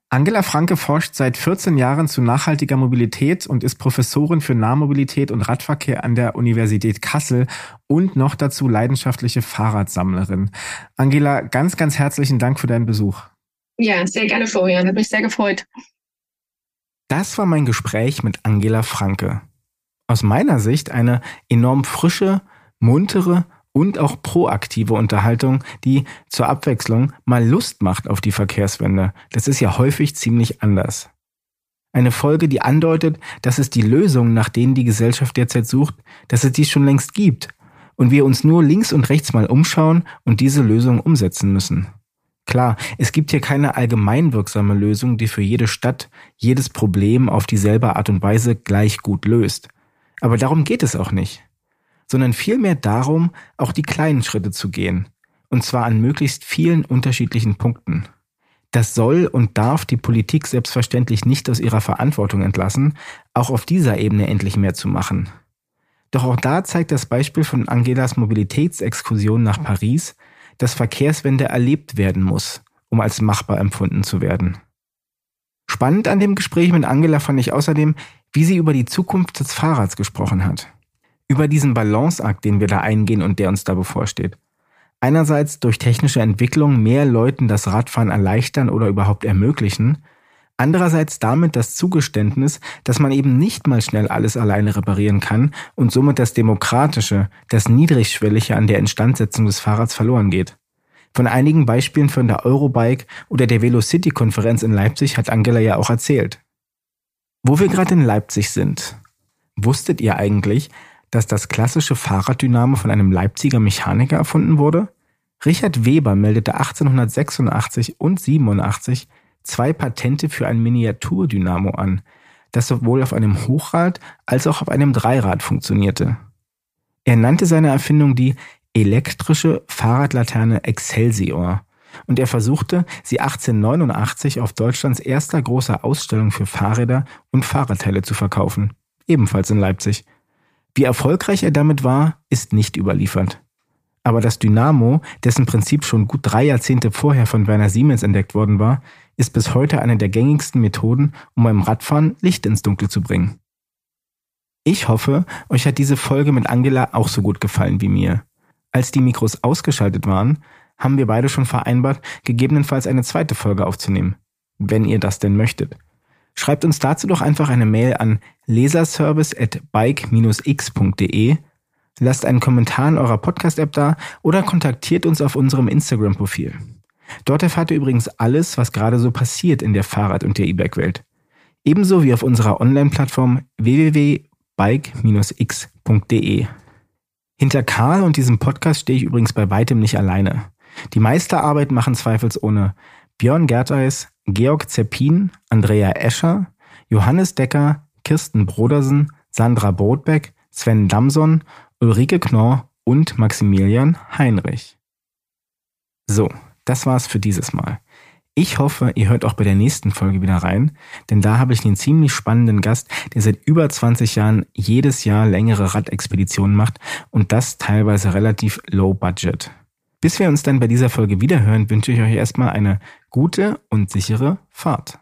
C: Angela Franke forscht seit 14 Jahren zu nachhaltiger Mobilität und ist Professorin für Nahmobilität und Radverkehr an der Universität Kassel und noch dazu leidenschaftliche Fahrradsammlerin. Angela, ganz, ganz herzlichen Dank für deinen Besuch.
A: Ja, sehr gerne, Florian. Hat mich sehr gefreut.
C: Das war mein Gespräch mit Angela Franke. Aus meiner Sicht eine enorm frische, muntere und auch proaktive Unterhaltung, die zur Abwechslung mal Lust macht auf die Verkehrswende. Das ist ja häufig ziemlich anders. Eine Folge, die andeutet, dass es die Lösungen, nach denen die Gesellschaft derzeit sucht, dass es die schon längst gibt und wir uns nur links und rechts mal umschauen und diese Lösungen umsetzen müssen. Klar, es gibt hier keine allgemeinwirksame Lösung, die für jede Stadt jedes Problem auf dieselbe Art und Weise gleich gut löst. Aber darum geht es auch nicht. Sondern vielmehr darum, auch die kleinen Schritte zu gehen. Und zwar an möglichst vielen unterschiedlichen Punkten. Das soll und darf die Politik selbstverständlich nicht aus ihrer Verantwortung entlassen, auch auf dieser Ebene endlich mehr zu machen. Doch auch da zeigt das Beispiel von Angelas Mobilitätsexkursion nach Paris, dass Verkehrswende erlebt werden muss, um als machbar empfunden zu werden. Spannend an dem Gespräch mit Angela fand ich außerdem, wie sie über die Zukunft des Fahrrads gesprochen hat. Über diesen Balanceakt, den wir da eingehen und der uns da bevorsteht. Einerseits durch technische Entwicklung mehr Leuten das Radfahren erleichtern oder überhaupt ermöglichen, andererseits damit das Zugeständnis, dass man eben nicht mal schnell alles alleine reparieren kann und somit das Demokratische, das Niedrigschwellige an der Instandsetzung des Fahrrads verloren geht. Von einigen Beispielen von der Eurobike oder der Velocity-Konferenz in Leipzig hat Angela ja auch erzählt. Wo wir gerade in Leipzig sind, wusstet ihr eigentlich, dass das klassische Fahrraddynamo von einem Leipziger Mechaniker erfunden wurde? Richard Weber meldete 1886 und 87 zwei Patente für ein Miniaturdynamo an, das sowohl auf einem Hochrad als auch auf einem Dreirad funktionierte. Er nannte seine Erfindung die elektrische Fahrradlaterne Excelsior und er versuchte, sie 1889 auf Deutschlands erster großer Ausstellung für Fahrräder und Fahrradteile zu verkaufen, ebenfalls in Leipzig. Wie erfolgreich er damit war, ist nicht überliefert. Aber das Dynamo, dessen Prinzip schon gut drei Jahrzehnte vorher von Werner Siemens entdeckt worden war, ist bis heute eine der gängigsten Methoden, um beim Radfahren Licht ins Dunkle zu bringen. Ich hoffe, euch hat diese Folge mit Angela auch so gut gefallen wie mir. Als die Mikros ausgeschaltet waren, haben wir beide schon vereinbart, gegebenenfalls eine zweite Folge aufzunehmen, wenn ihr das denn möchtet. Schreibt uns dazu doch einfach eine Mail an leserservice at bike-x.de, lasst einen Kommentar in eurer Podcast-App da oder kontaktiert uns auf unserem Instagram-Profil. Dort erfahrt ihr übrigens alles, was gerade so passiert in der Fahrrad- und der E-Bike-Welt. Ebenso wie auf unserer Online-Plattform www.bike-x.de. Hinter Karl und diesem Podcast stehe ich übrigens bei weitem nicht alleine. Die meiste Arbeit machen zweifelsohne Björn Gerteis, Georg Zeppin, Andrea Escher, Johannes Decker, Kirsten Brodersen, Sandra Brotbeck, Sven Damson, Ulrike Knorr und Maximilian Heinrich. So, Das war's für dieses Mal. Ich hoffe, ihr hört auch bei der nächsten Folge wieder rein, denn da habe ich einen ziemlich spannenden Gast, der seit über 20 Jahren jedes Jahr längere Radexpeditionen macht und das teilweise relativ low budget. Bis wir uns dann bei dieser Folge wiederhören, wünsche ich euch erstmal eine gute und sichere Fahrt.